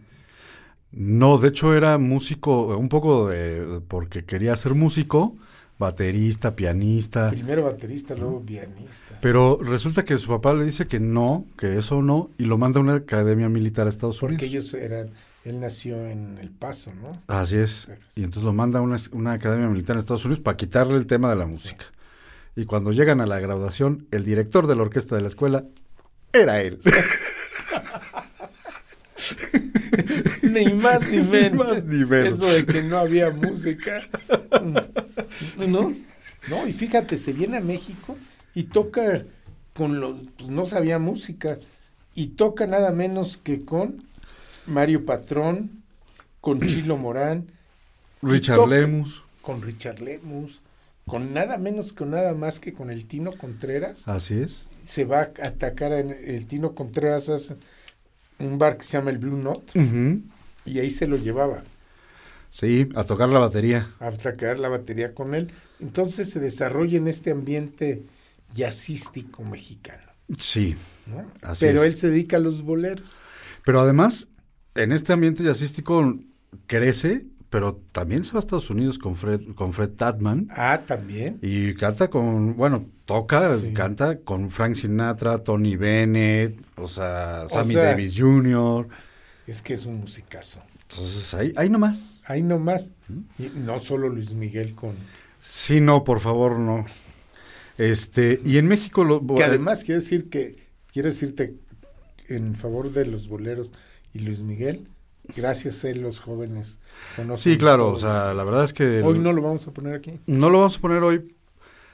No, de hecho era músico, un poco de, porque quería ser músico, baterista, pianista, Primero baterista, luego pianista. pero resulta que su papá le dice que no, que eso no, y lo manda a una academia militar a Estados Porque Unidos. ellos eran, él nació en El Paso, ¿no? Así es. Texas. Y entonces lo manda a una, una academia militar en Estados Unidos para quitarle el tema de la música. Y cuando llegan a la graduación, el director de la orquesta de la escuela era él. [laughs] ni más ni [laughs] Ni menos. más ni menos. Eso de que no había música. [laughs] ¿No? No, y fíjate, se viene a México y toca con los, pues no sabía música, y toca nada menos que con Mario Patrón, con [clears throat] Chilo Morán, Richard Lemus. con Richard Lemus, con nada menos que nada más que con el Tino Contreras. Así es. Se va a atacar en el Tino Contreras hace un bar que se llama el Blue Note Ujú. Y ahí se lo llevaba Sí, a tocar la batería. a atacar la batería con él. Entonces se desarrolla en este ambiente jazzístico mexicano. Sí. ¿no? Así Pero es. él se dedica a los boleros. Pero además, en este ambiente jazzístico crece, pero también se va a Estados Unidos con Fred, con Fred Tatman Ah, también. y canta con, bueno, toca, Sí. canta con Frank Sinatra, Tony Bennett, o sea, O Sammy sea- Davis Jr. Es que es un musicazo. Entonces, ahí, ahí nomás. Ahí nomás. Y no solo Luis Miguel con... Sí, no, por favor, no. Este, y en México lo Que además quiero decir que, quiero decirte en favor de los boleros y Luis Miguel, gracias a él los jóvenes conocen Sí, claro, todo. o sea, la verdad es que Hoy no lo vamos a poner aquí. no lo vamos a poner hoy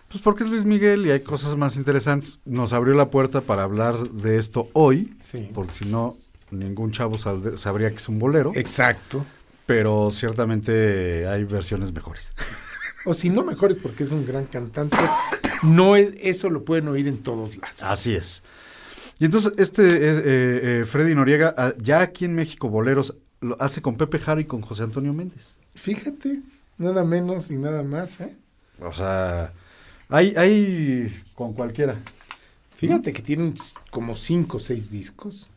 pues porque es Luis Miguel y hay cosas más interesantes. Nos abrió la puerta para hablar de esto hoy, Sí. porque si no ningún chavo sabría que es un bolero, Exacto. pero ciertamente hay versiones mejores. O si no mejores porque es un gran cantante, no es, eso lo pueden oír en todos lados. Así es. Y entonces este eh, eh, Freddy Noriega ah, ya aquí en México boleros lo hace con Pepe Jara y con José Antonio Méndez. Fíjate, nada menos y nada más, ¿eh? O sea, hay, hay con cualquiera. Fíjate que tienen como cinco o seis discos.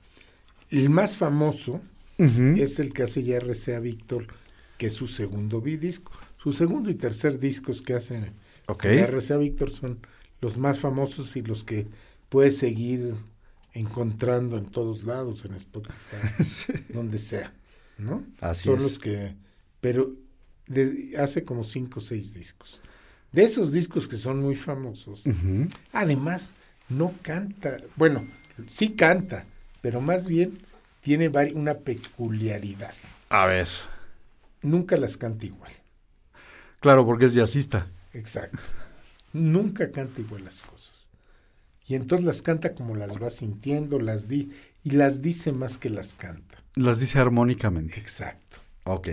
El más famoso es el que hace ya RCA Víctor, que es su segundo disco. Su segundo y tercer discos que hacen Ok. en RCA Víctor son los más famosos y los que puedes seguir encontrando en todos lados, en Spotify, [laughs] donde sea, ¿no? Así son es. los que, pero de- hace como cinco o seis discos. De esos discos que son muy famosos. Además, no canta, bueno, sí canta, pero más bien tiene una peculiaridad. A ver. Nunca las canta igual. Claro, porque es jazzista. Exacto. Nunca canta igual las cosas. Y entonces las canta como las va sintiendo, las di y las dice más que las canta. Las dice armónicamente. Exacto. Ok.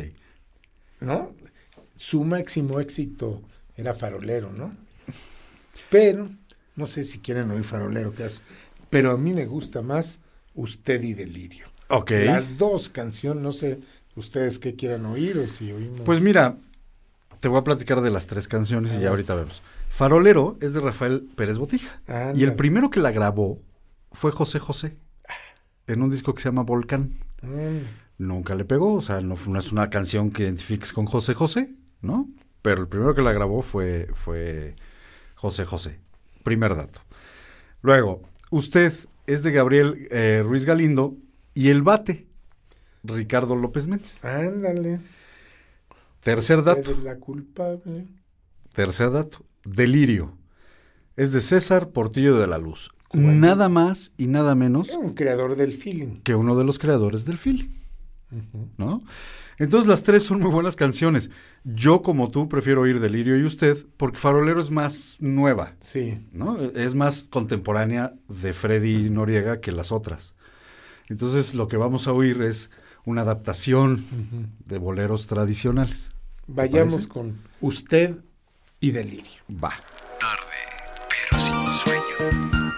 ¿No? Su máximo éxito era farolero, ¿no? Pero, no sé si quieren oír farolero, ¿qué hace? pero a mí me gusta más Usted y Delirio. Ok. Las dos canciones, no sé ustedes qué quieran oír o si oímos. Pues mira, te voy a platicar de las tres canciones y ya ahorita vemos. Farolero es de Rafael Pérez Botija. Y el primero que la grabó fue José José. En un disco que se llama Volcán. Mm, Nunca le pegó, o sea, no, no es una canción que identifiques con José José, ¿no? Pero el primero que la grabó fue, fue José José. Primer dato. Luego, usted es de Gabriel eh, Ruiz Galindo y el bate, Ricardo López Méndez. ándale. Tercer dato. es la culpable. Tercer dato. Delirio. Es de César Portillo de la Luz. Nada más y nada menos un creador del feeling. que uno de los creadores del feeling, ¿no? Entonces las tres son muy buenas canciones. Yo como tú prefiero oír Delirio y usted porque Farolero es más nueva, Sí. ¿no? Es más contemporánea de Freddy Noriega que las otras. Entonces lo que vamos a oír es una adaptación de boleros tradicionales. Vayamos parece? con Usted y Delirio. Va. Tarde, pero sin sueño.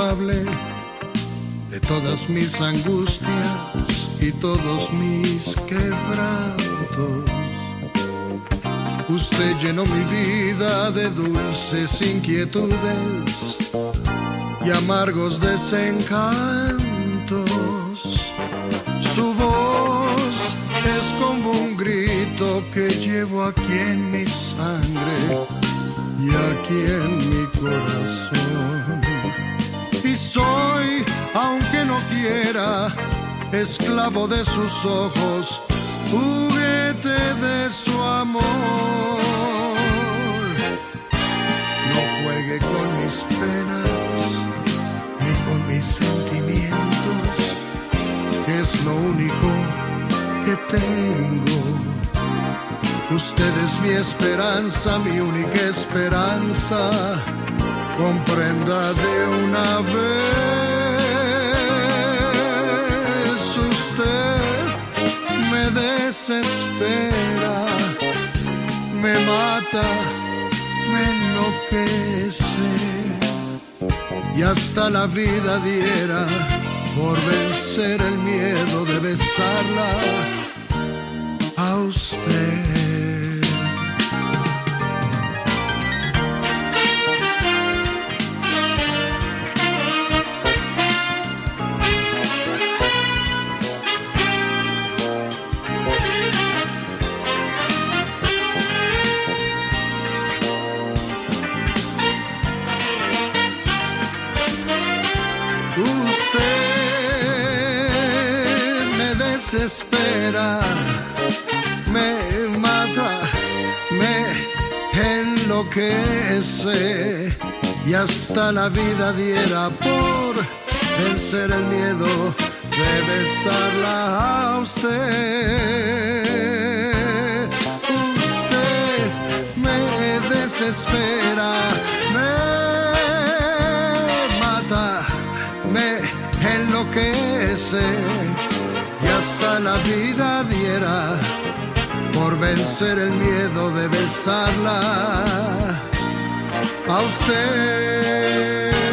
De todas mis angustias y todos mis quebrantos. Usted llenó mi vida de dulces inquietudes y amargos desencantos. Su voz es como un grito que llevo aquí en mi sangre y aquí en mi corazón. Soy, aunque no quiera, esclavo de sus ojos, juguete de su amor. No juegue con mis penas ni con mis sentimientos, es lo único que tengo. Usted es mi esperanza, mi única esperanza. Comprenda de una vez. Usted me desespera, me mata, me enloquece. Y hasta la vida diera por vencer el miedo de besarla a usted. Me mata, me enloquece y hasta la vida diera por vencer el miedo de besarla a usted. Usted me desespera, me mata, me enloquece la vida diera por vencer el miedo de besarla a usted.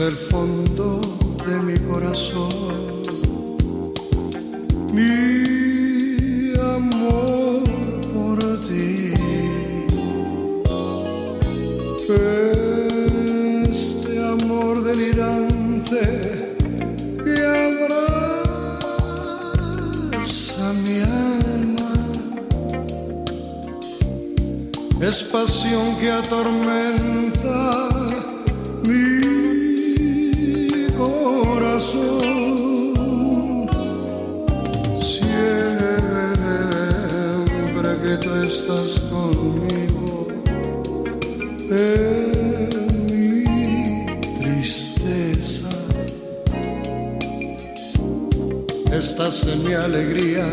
Desde el fondo de mi corazón. Mi amor por ti. Este amor delirante que abraza mi alma. Es pasión que atormenta en mi alegría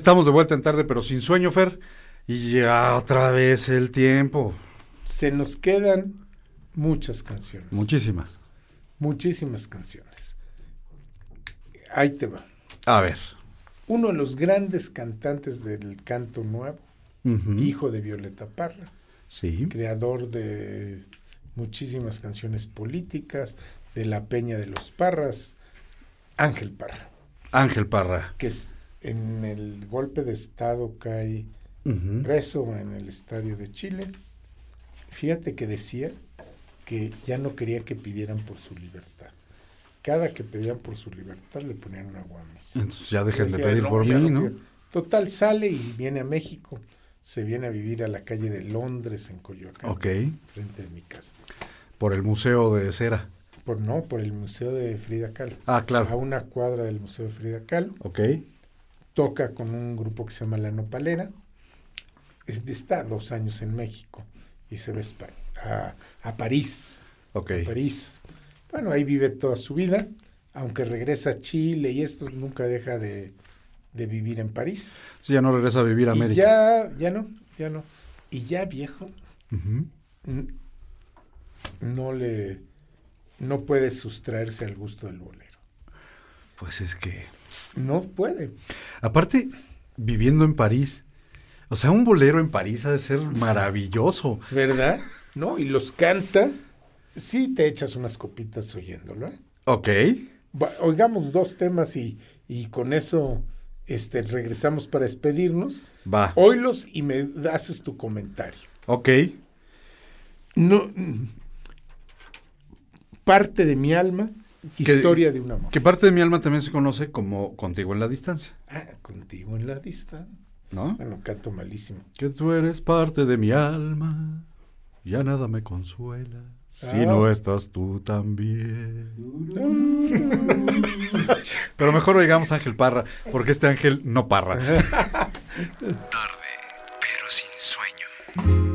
Estamos de vuelta en tarde, pero sin sueño, Fer. Y ya otra vez el tiempo. Se nos quedan muchas canciones. Muchísimas. Muchísimas canciones. Ahí te va. A ver. Uno de los grandes cantantes del canto nuevo, hijo de Violeta Parra, Sí. creador de muchísimas canciones políticas, de la Peña de los Parras, Ángel Parra, Ángel Parra. que es- en el golpe de Estado cae Ujú. preso en el Estadio de Chile. Fíjate que decía que ya no quería que pidieran por su libertad, cada que pedían por su libertad le ponían una guamis. Entonces ya dejen de pedir por mí, no. Total, sale y viene a México. Se viene a vivir a la calle de Londres, en Coyoacán. Ok. Frente de mi casa. Por el Museo de Cera. Por, no, por el Museo de Frida Kahlo. Ah, claro. A una cuadra del Museo de Frida Kahlo. Ok. Toca con un grupo que se llama La Nopalera. Es- Está dos años en México y se va a a, París. Ok. a París. Bueno, ahí vive toda su vida, aunque regresa a Chile y esto nunca deja de, de vivir en París. Sí, ya no regresa a vivir a Y América. ya, ya no, ya no. Y ya viejo, no le, no puede sustraerse al gusto del bolero. Pues es que... No puede. Aparte, viviendo en París, o sea, un bolero en París ha de ser maravilloso. ¿Verdad? ¿No? Y los canta. Sí te echas unas copitas oyéndolo, ¿eh? Ok. Oigamos dos temas y, y con eso este, regresamos para despedirnos. Va. Oílos y me haces tu comentario. Ok. No, mm, parte de mi alma, Que- historia de un amor. Que parte de mi alma también se conoce como Contigo en la distancia, Ah, contigo en la distancia. ¿no? Bueno, canto malísimo. Que tú eres parte de mi alma, ya nada me consuela. Si Ah. no estás tú también. [laughs] Pero mejor oigamos a Ángel Parra, porque este Ángel no parra. [laughs] Tarde, pero sin sueño.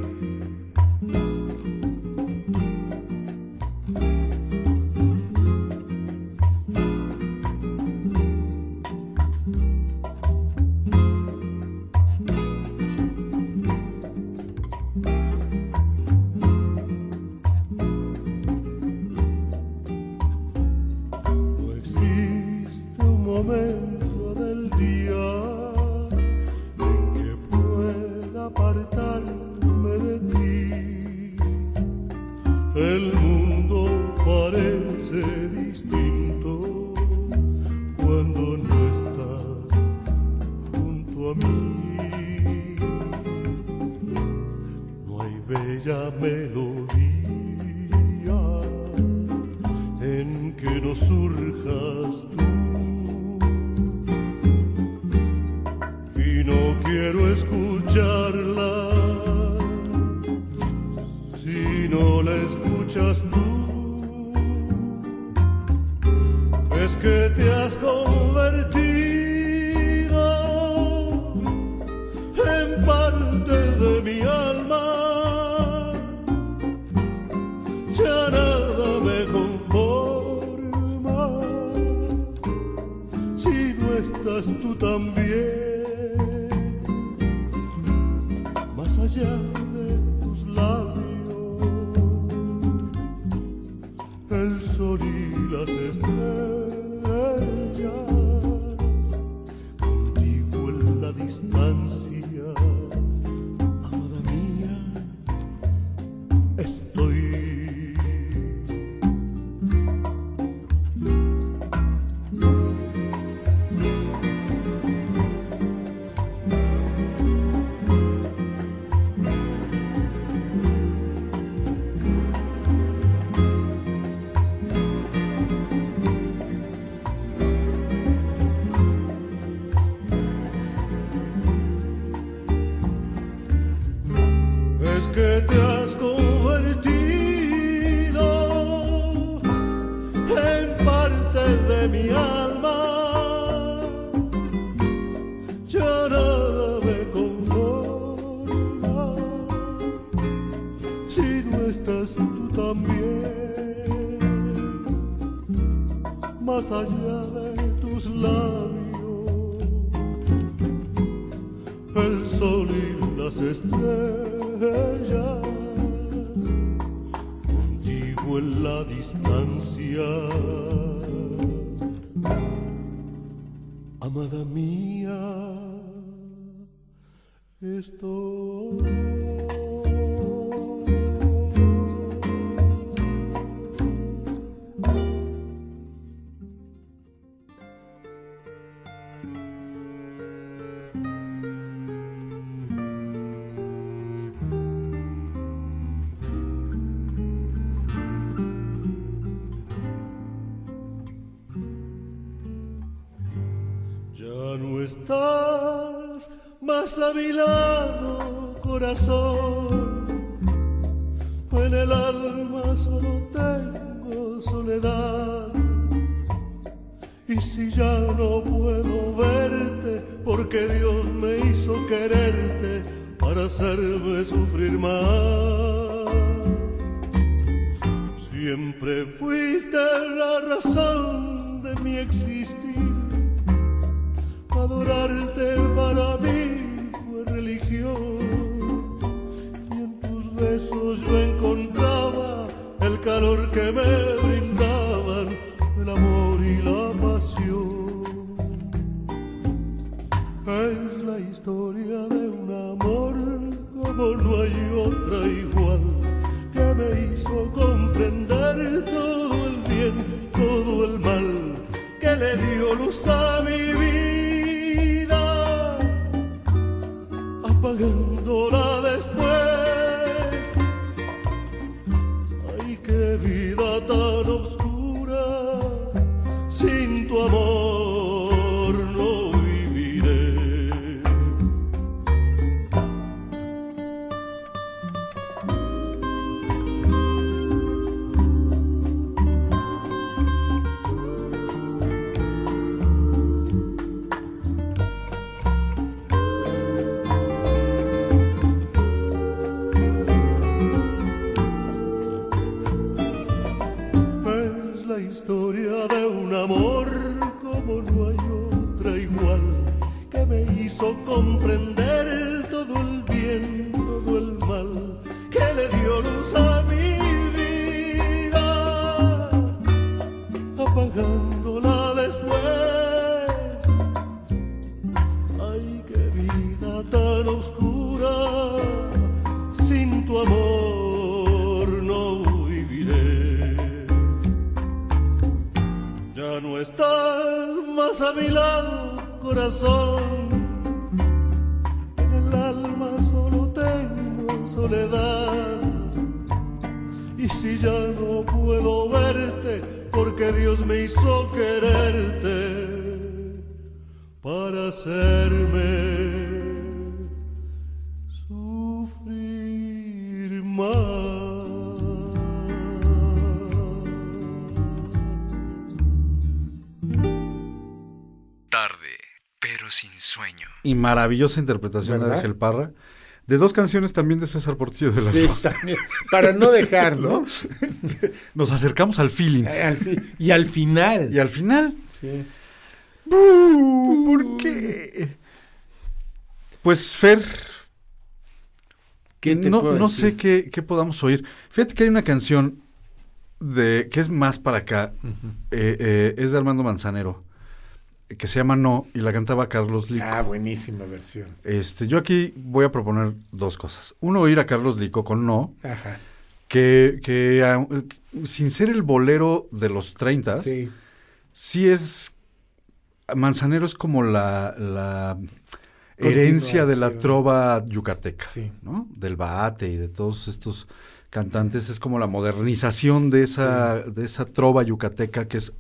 Y las estrellas, contigo en la distancia. Amada mía, estoy. Mi lado, corazón. Soledad. Y si ya no puedo verte, porque Dios me hizo quererte para hacerme sufrir más. Tarde, pero sin sueño. Y maravillosa interpretación de ¿Verdad? Ángel Parra. De dos canciones también de César Portillo de la Sí, Rosa. también, para no dejar, ¿no? [laughs] Este, Nos acercamos al feeling. Al fi- y al final. Y al final, Sí. ¿por qué? Pues Fer, ¿Qué te no, puedo no decir? sé qué, qué podamos oír. Fíjate que hay una canción de que es más para acá, eh, eh, es de Armando Manzanero, que se llama No, y la cantaba Carlos Lico. Ah, buenísima versión. Este, yo aquí voy a proponer dos cosas. Uno, oír a Carlos Lico con No, Ajá. que, que sin ser el bolero de los 30, Sí. sí es. Manzanero es como la, la herencia de la trova yucateca, Sí. ¿no? Del Baate y de todos estos cantantes. Es como la modernización de esa, de esa trova yucateca que es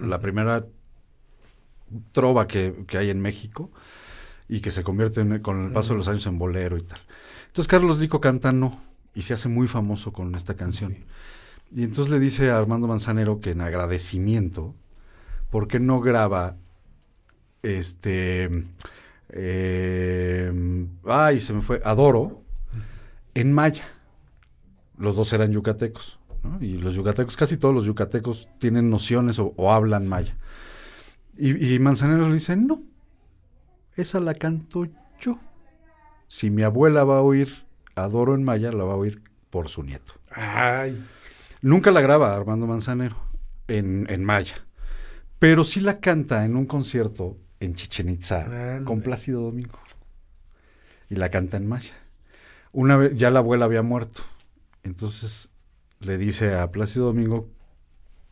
la primera trova que, que hay en México y que se convierte en- con el paso de los años en bolero y tal. Entonces Carlos Lico canta No y se hace muy famoso con esta canción. Sí. Y entonces le dice a Armando Manzanero que en agradecimiento, ¿por qué no graba este... eh, ay, se me fue, Adoro, en maya? Los dos eran yucatecos, ¿no? Y los yucatecos, casi todos los yucatecos tienen nociones o, o hablan maya. Y, y Manzanero le dice, no, esa la canto yo. Si mi abuela va a oír Adoro en maya, la va a oír por su nieto. Ay. Nunca la graba Armando Manzanero en, en maya, pero sí la canta en un concierto en Chichen Itza con Plácido Domingo. Y la canta en maya. Una vez, ya la abuela había muerto. Entonces le dice a Plácido Domingo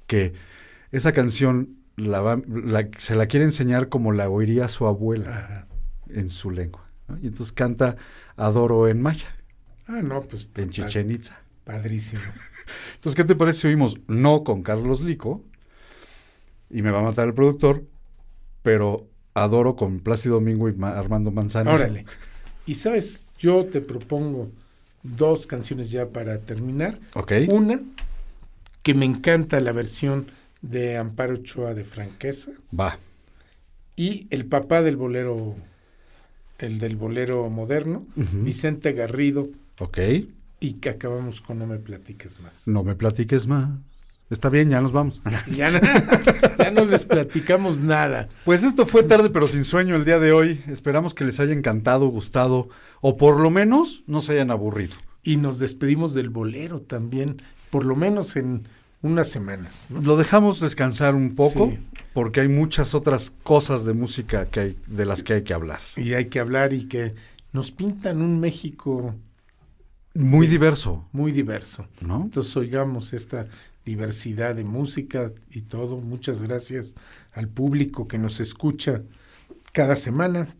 que esa canción la va- la- se la quiere enseñar como la oiría su abuela Ajá. en su lengua. ¿no? Y entonces canta Adoro en maya, Ah, no, pues. en Chichen Itza. Padrísimo. [laughs] Entonces, ¿qué te parece si oímos no con Carlos Lico? Y me va a matar el productor, pero Adoro con Plácido Domingo y Ma- Armando Manzanero. Órale. Y sabes, yo te propongo dos canciones ya para terminar. Ok. Una, que me encanta la versión de Amparo Ochoa de Franqueza. Va. Y el papá del bolero, el del bolero moderno. Vicente Garrido. Ok. Y que acabamos con No me platiques más. No me platiques más. Está bien, ya nos vamos. [laughs] Ya no, ya no les platicamos nada. Pues esto fue tarde pero sin sueño el día de hoy. Esperamos que les haya encantado, gustado o por lo menos no se hayan aburrido. Y nos despedimos del bolero también, por lo menos en unas semanas. ¿no? Lo dejamos descansar un poco Sí. porque hay muchas otras cosas de música que hay, de las que hay que hablar. Y hay que hablar y que nos pintan un México Muy diverso, muy diverso. ¿no? Entonces oigamos esta diversidad de música y todo. Muchas gracias al público que nos escucha cada semana.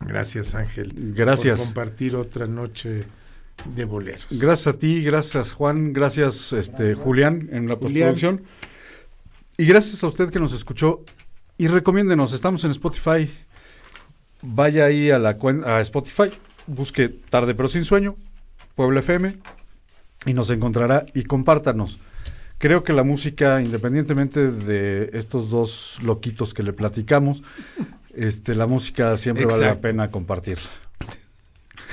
Gracias Ángel. Gracias. Por compartir otra noche de boleros. Gracias a ti, gracias Juan, gracias este Julián en la Julián. postproducción. Y gracias a usted que nos escuchó. Y recomiéndenos, estamos en Spotify. Vaya ahí a la a Spotify, busque Tarde pero sin sueño, Puebla FM, y nos encontrará y compártanos. Creo que la música, independientemente de estos dos loquitos que le platicamos, este, la música siempre vale la pena compartirla.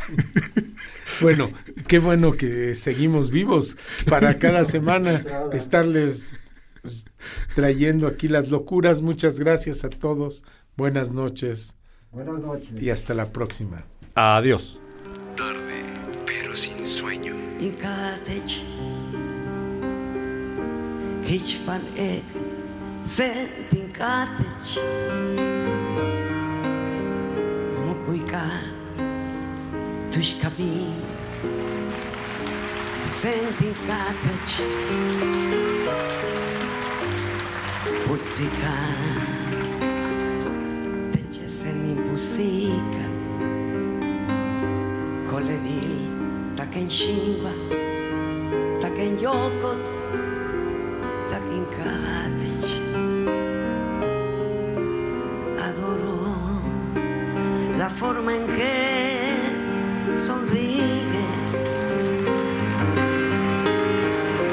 [laughs] Bueno, qué bueno que seguimos vivos para cada semana estarles pues, trayendo aquí las locuras. Muchas gracias a todos. Buenas noches. Buenas noches. Y hasta la próxima. Adiós. Tarde, pero sin sueño. Ek sent in cottage Mukuika tush kabin sent in cottage Putzika Teche sen in pusika Kolenil taken shiva taken yokot taken cottage. Adoro la forma en que sonríes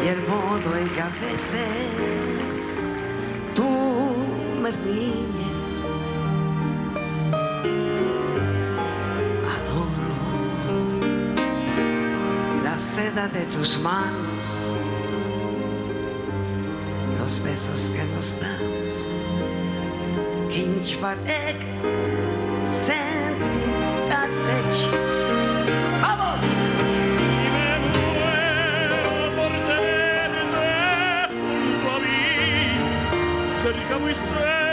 y el modo en que a veces tú me riñes adoro la seda de tus manos, los besos que nos damos. Sentin katech. ¡Vamos! Mí, cerca,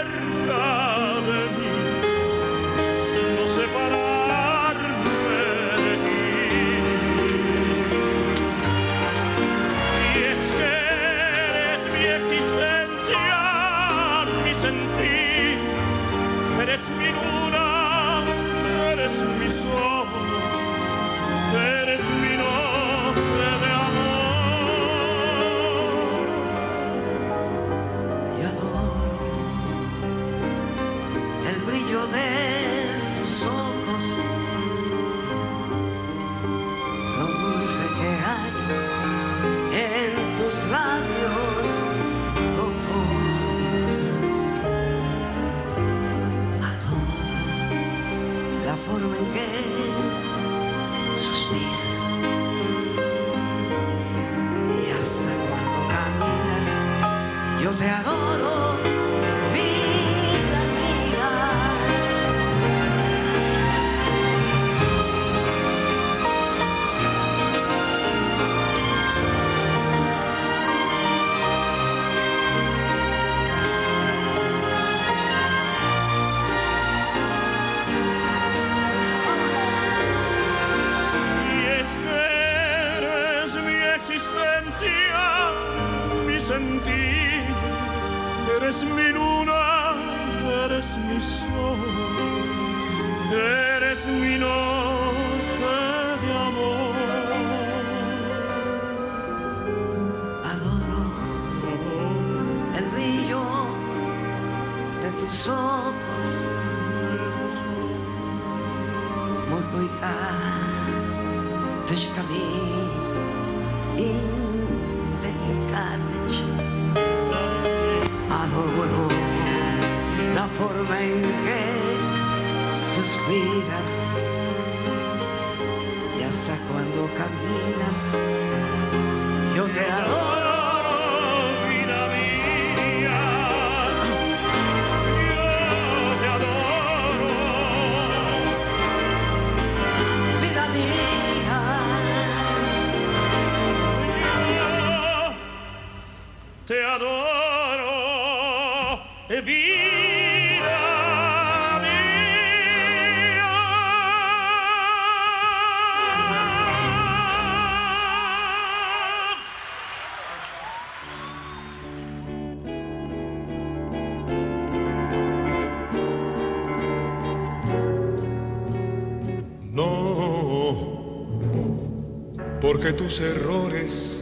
porque tus errores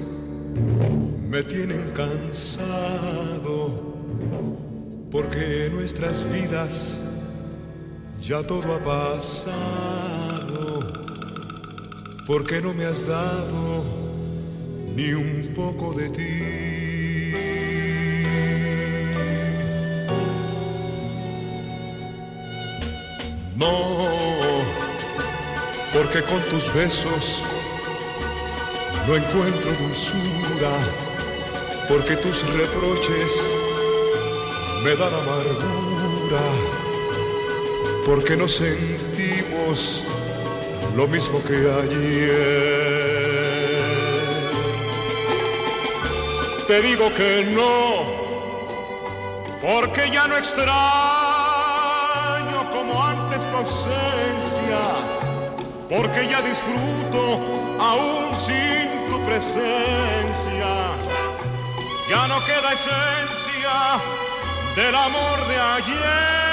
me tienen cansado, porque en nuestras vidas ya todo ha pasado, porque no me has dado ni un poco de ti. No, porque con tus besos no encuentro dulzura, porque tus reproches me dan amargura, porque no sentimos lo mismo que ayer. Te digo que no, porque ya no extraño como antes tu ausencia porque ya disfruto aún sin presencia. Ya no queda esencia del amor de ayer.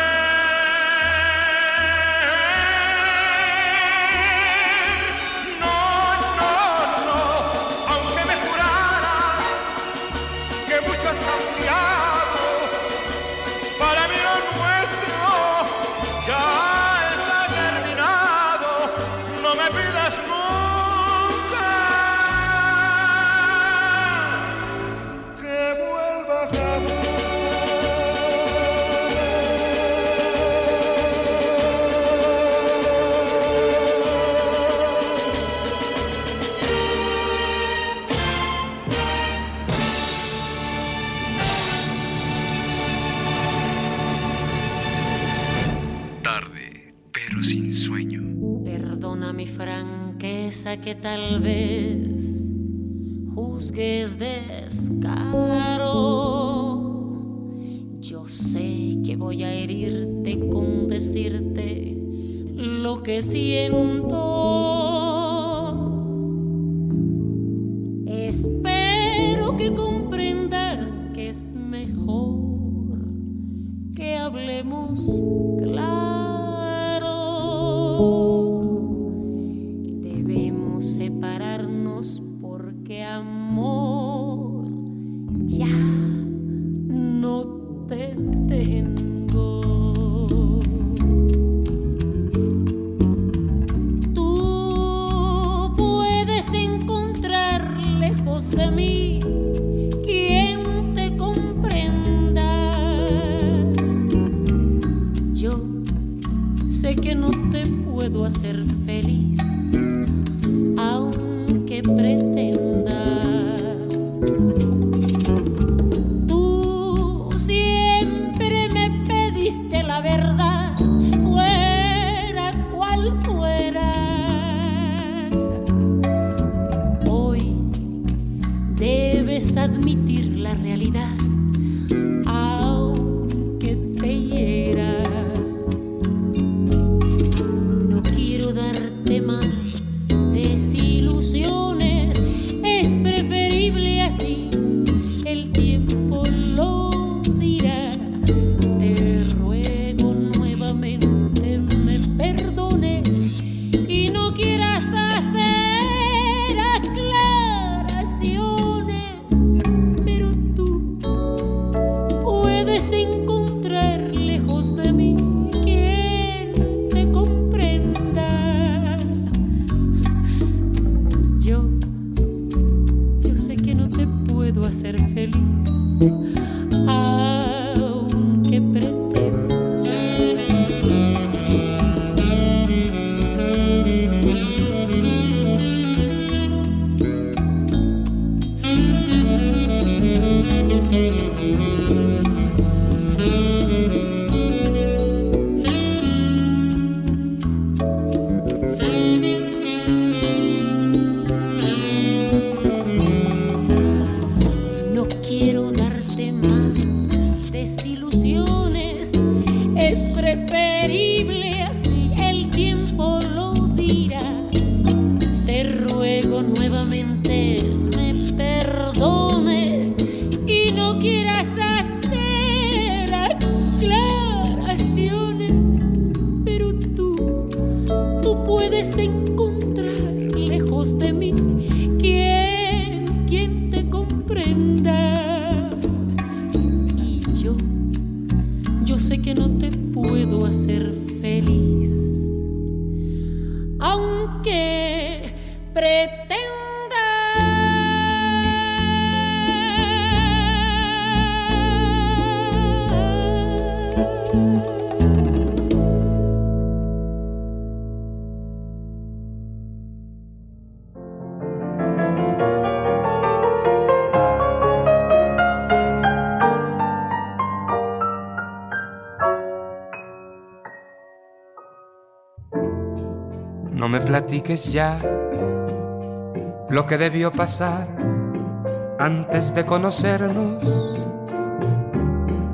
Que tal vez juzgues descaro. Yo sé que voy a herirte con decirte lo que siento. No me platiques ya lo que debió pasar antes de conocernos.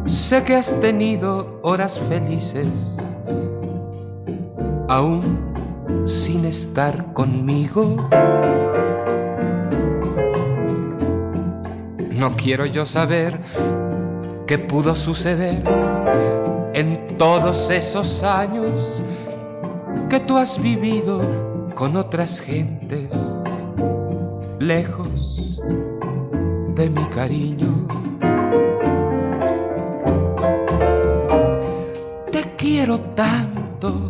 Sé que has tenido horas felices, aún sin estar conmigo. No quiero yo saber qué pudo suceder en todos esos años que tú has vivido con otras gentes, lejos de mi cariño. Te quiero tanto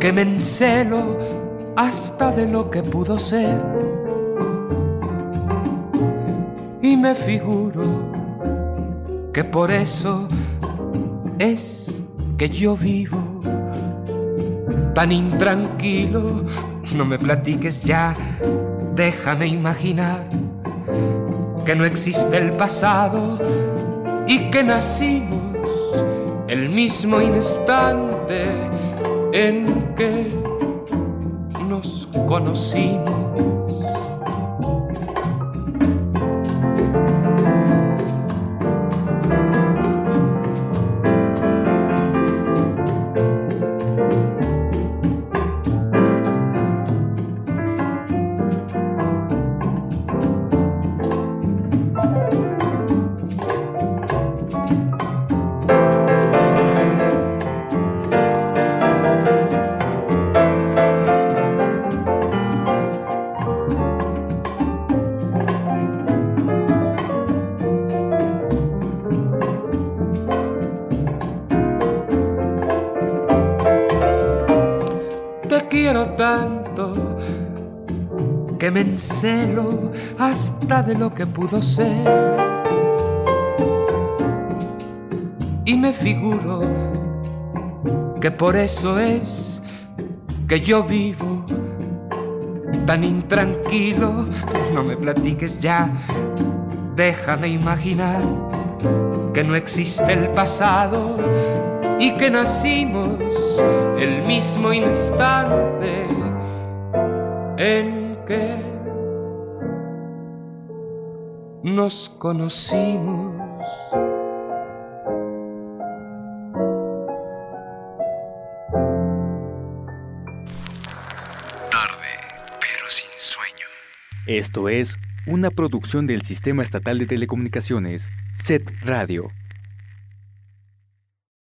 que me encelo hasta de lo que pudo ser. Y me figuro que por eso es que yo vivo tan intranquilo. No me platiques ya, déjame imaginar que no existe el pasado y que nacimos el mismo instante en que nos conocimos. De lo que pudo ser. Y me figuro que por eso es que yo vivo tan intranquilo. No me platiques ya, déjame imaginar que no existe el pasado y que nacimos el mismo instante en que nos conocimos. Tarde, pero sin sueño. Esto es una producción del Sistema Estatal de Telecomunicaciones, SET Radio.